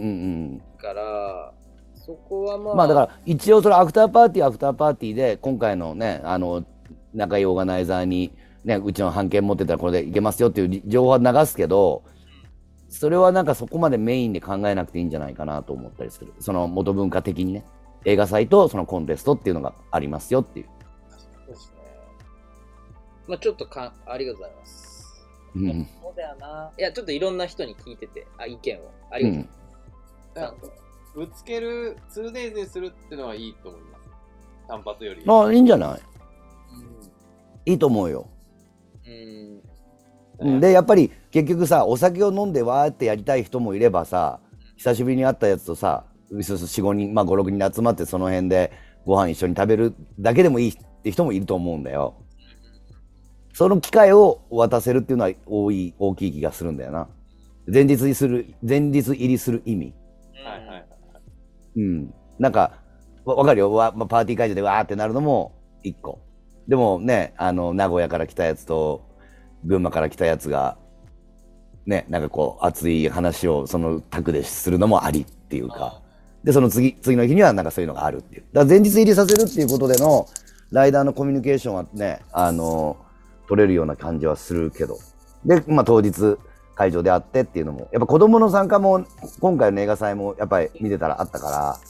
ん。から、そこはまあ、まあだから一応それアフターパーティーアフターパーティーで今回のね、あの、仲いいオーガナイザーにね、うちの版権持ってたらこれでいけますよっていう情報は流すけど、それはなんかそこまでメインで考えなくていいんじゃないかなと思ったりする。その元文化的にね。映画祭とそのコンテストっていうのがありますよっていう。そうですね。まあ、ちょっとかありがとうございます。うん。そうだよな。いや、ちょっといろんな人に聞いてて、あ、意見を。あうりがとうございん。ます。ちゃんとぶつける 2days にするっていうのはいいと思います。単発より。まあいいんじゃない？いいと思うよ。うん。うんでやっぱり結局さお酒を飲んでわーってやりたい人もいればさ久しぶりに会ったやつとさ45人まあ56人集まってその辺でご飯一緒に食べるだけでもいいって人もいると思うんだよ。その機会を渡せるっていうのは多い大きい気がするんだよな。前日にする前日入りする意味。はいはいはい。うん。なんかわわかるよ、わまあ、パーティー会場でわーってなるのも一個。でもねあの名古屋から来たやつと群馬から来たやつがねなんかこう熱い話をその宅でするのもありっていうかでその次次の日にはなんかそういうのがあるっていうだから前日入りさせるっていうことでのライダーのコミュニケーションはねあの取れるような感じはするけどで、まあ、当日会場であってっていうのもやっぱ子供の参加も今回の映画祭もやっぱり見てたらあったから。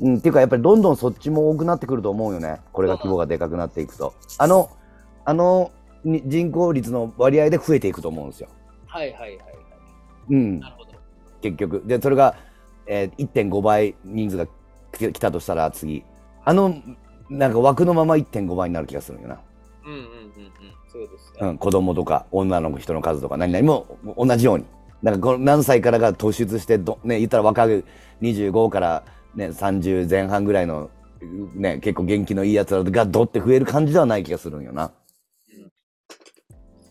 うん、っていうかやっぱりどんどんそっちも多くなってくると思うよね。これが規模がでかくなっていくと。あの、あのに人口率の割合で増えていくと思うんですよ。はいはいはいはい。うんな、るほど。結局。で、それが、えー1.5倍人数が来来たとしたら次。あの、なんか枠のまま1.5倍になる気がするんよな。うんうんうんうん。そうですね。うん、子供とか女の人の数とか何々も同じように。なんかこの何歳からが突出してど、ね、言ったら若い25から、ね、30前半ぐらいの、ね、結構元気のいいやつらがどって増える感じではない気がするんよな。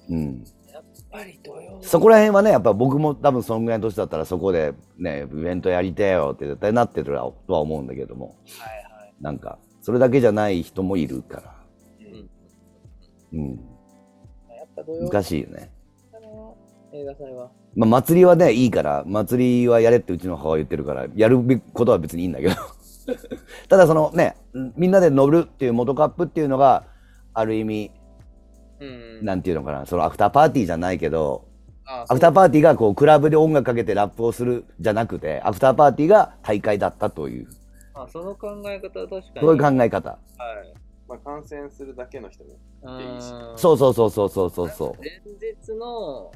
うん。やっぱり土曜そこら辺はね、やっぱ僕も多分そのぐらいの年だったらそこでね、イベントやりてえよって絶対なってるとは思うんだけども、はいはい。なんか、それだけじゃない人もいるから。うん。うん。難しいよね。映画祭は。まあ、祭りはね、いいから、祭りはやれってうちの母は言ってるから、やることは別にいいんだけど。[laughs] ただそのね、みんなで乗るっていう元カップっていうのが、ある意味、うん。なんていうのかな、そのアフターパーティーじゃないけど、あアフターパーティーがこう、クラブで音楽かけてラップをするじゃなくて、アフターパーティーが大会だったという、あその考え方は確かに。そういう考え方。はい。まあ、観戦するだけの人も。うんそうそうそうそうそうそうそう。前日の、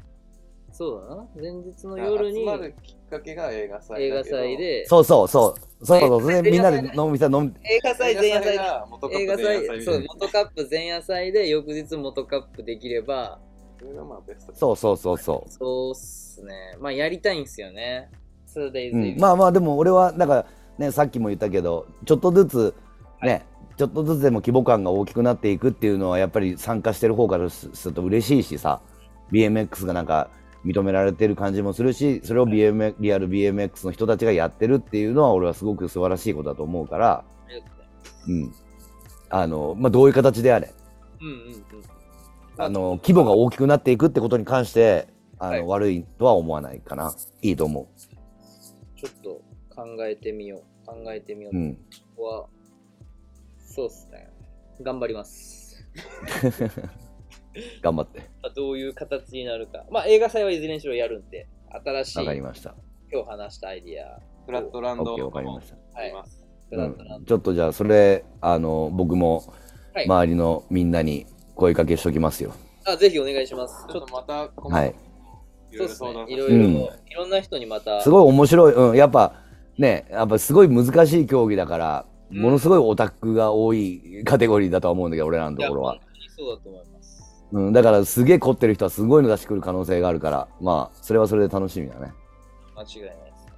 そうだな。前日の夜に集まるきっかけが映画祭映画だけど。祭で、そうそうそう。そうそう。それでみんなで映画祭飲みさ飲み、映画祭前夜祭が映画祭、そ、いうな元カップ前夜祭で翌日元カップできれば、それがまあベスト。そうそうそうそう。そうっすね。まあやりたいんすよね。2days うん、まあまあでも俺はなんかねさっきも言ったけどちょっとずつね、ちょっとずつでも規模感が大きくなっていくっていうのはやっぱり参加してる方からすすると嬉しいしさ BMX がなんか認められてる感じもするしそれを BM リアル BMX の人たちがやってるっていうのは俺はすごく素晴らしいことだと思うから、うんあのまあ、どういう形であれうんうんうん。あの規模が大きくなっていくってことに関してあの、はい悪いとは思わないかないいと思ちょっと考えてみよう。考えてみよう。う、うん、ここは、そうっすね。頑張ります。[laughs] 頑張ってまあどういう形になるか。まあ映画祭はいずれにしろやるんで、新しいわかりました今日話したアイディア。フラットランドわかりましたあります。フラットランうん、ちょっとじゃあそれあの僕もはい周りのみんなに声かけしときますよ。ドあ、ぜひお願いします。ちょっと、また、はい。いろいろそうですね。いろいろ、うんいろんな人にまた、すごい面白い、うん、やっぱねやっぱすごい難しい競技だから、うんものすごいオタクが多いカテゴリーだとは思うんだけど俺らのところは本、当にそうだと思います。うん、だからすげえ凝ってる人はすごいの出してくる可能性があるからまあそれはそれで楽しみだね。間違いないですね。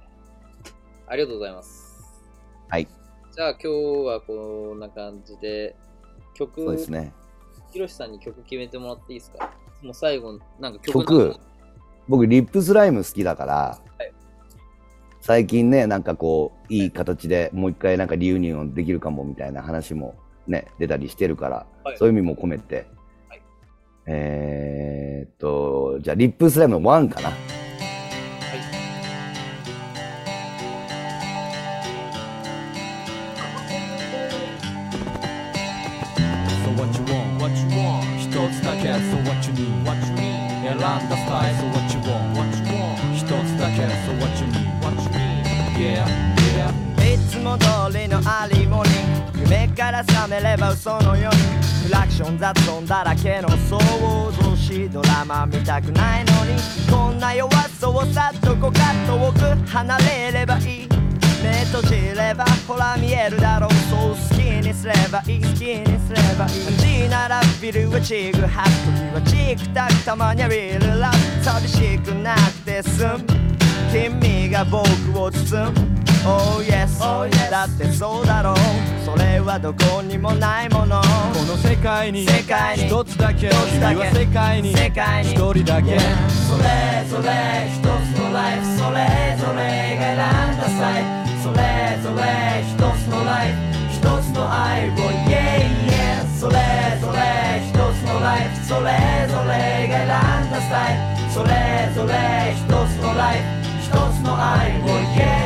ありがとうございます。はい。じゃあ今日はこんな感じで、曲、そうですね。ひろしさんに曲決めてもらっていいですか？もう最後、なんか曲曲僕リップスライム好きだから、はい最近ねなんかこういい形でもう一回なんかリユニオンできるかもみたいな話もね出たりしてるから、はいそういう意味も込めて、はいえ、っと、じゃあ、リップスライム1かな。はいつも通りのありもり。夢から覚めれば嘘のように。ション雑音だらけの想像しドラマ見たくないのにこんな弱さをさっとこか遠く離れればいい。目閉じればほら見えるだろう。そう好きにすればいい。好きにすればいい字ならビルはチグハッ時はチクタクたまにはリルラッ寂しくなくて済む君が僕を包む。Oh yes, oh yes だってそうだろうそれはどこにもないもの。この世界に世界に。一つだけ。君は世界に。世界に。一人だけ。それぞれ一つのライフ。それぞれが選んだサイそれぞれ一つのライフ。一つの愛を。Yeah yeah それぞれ一つのライフ。それぞれが選んだスタイルそれぞれ一つのライフ。一つの愛を。陸に yeah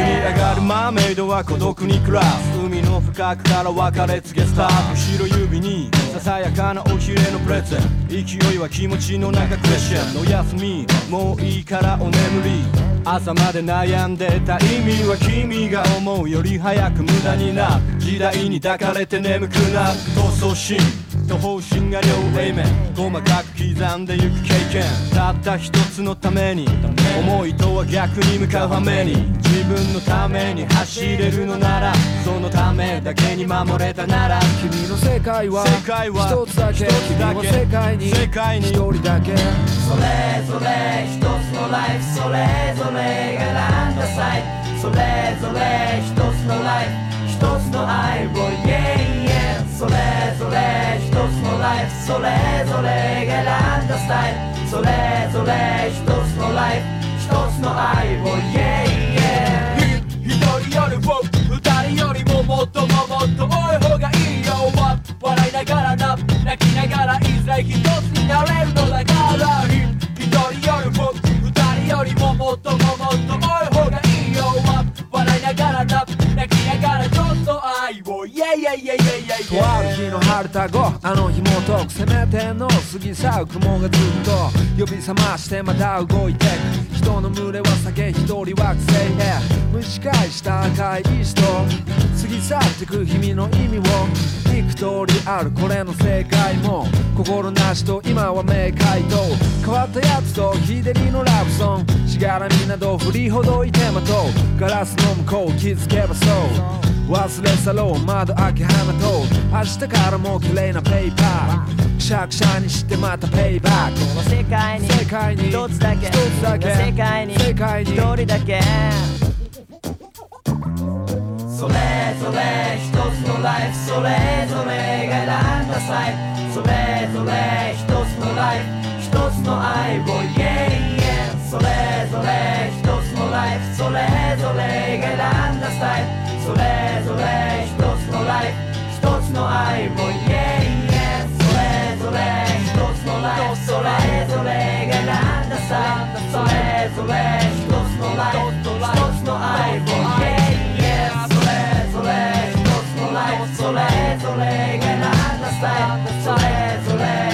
上がるマーメイドは孤独に暮らす海の深くから別れ告げスタート後ろ指にささやかなおひれのプレゼン。勢いは気持ちの中クレッシェンド休みもういいからお眠り。朝まで悩んでた意味は君が思うより早く無駄になる。時代に抱かれて眠くなる。闘争心と方針が両 A 面細かく刻んでゆく経験。たった一つのために。思いとは逆に向かうために自分のために走れるのならそのためだけに守れたなら。君の世界は世界は一つだけ。一つだけ。君は世界に世界に。一人だけ。それぞれ一つのライフそれぞれが選んだサイトそれぞれ一つのライフ一つの愛を Yeah yeah それぞれ一つのライフそれぞれが選んだスタイルそれぞれ一つのライフ一つの愛を Yeah yeah 一人よりも二人よりももっとももっと多い方がいいよ。笑いながらな泣きながらいずれ一つになれるのだから。一人よりも二人よりももっとももっと多い。をイェイイェイイェイイェイイェイとある日の春田後あの日も遠く攻めての過ぎ去る雲がずっと呼び覚ましてまた動いて人の群れは酒一人惑星へ蒸し返した赤い石と過ぎ去ってく日々の意味を幾通りあるこれの正解も心なしと今は明快と変わったやつと日照りのラブソングしがらみなど振りほどいてまとうガラスの向こう気づけばそう忘れ去ろう窓開け放と明日からも綺麗なペーパーくしゃくしゃにしてまたペイバックこの世界に世界に一つだけ一つだけ世界に世界に一人だけそれぞれ一つのライフそれぞれが選んだサイトそれぞれ一つのライフ一つの愛を Yeah yeah それぞれ一つのライフそれぞれが選んだスタイルそれぞれ一つつの愛をイエイイエスそれぞれ一つのライフそれぞれがなんださそれぞれ一つのライフ一つの愛をイエイイエスそれぞれ一つのライフそれぞれがなんださそれぞれ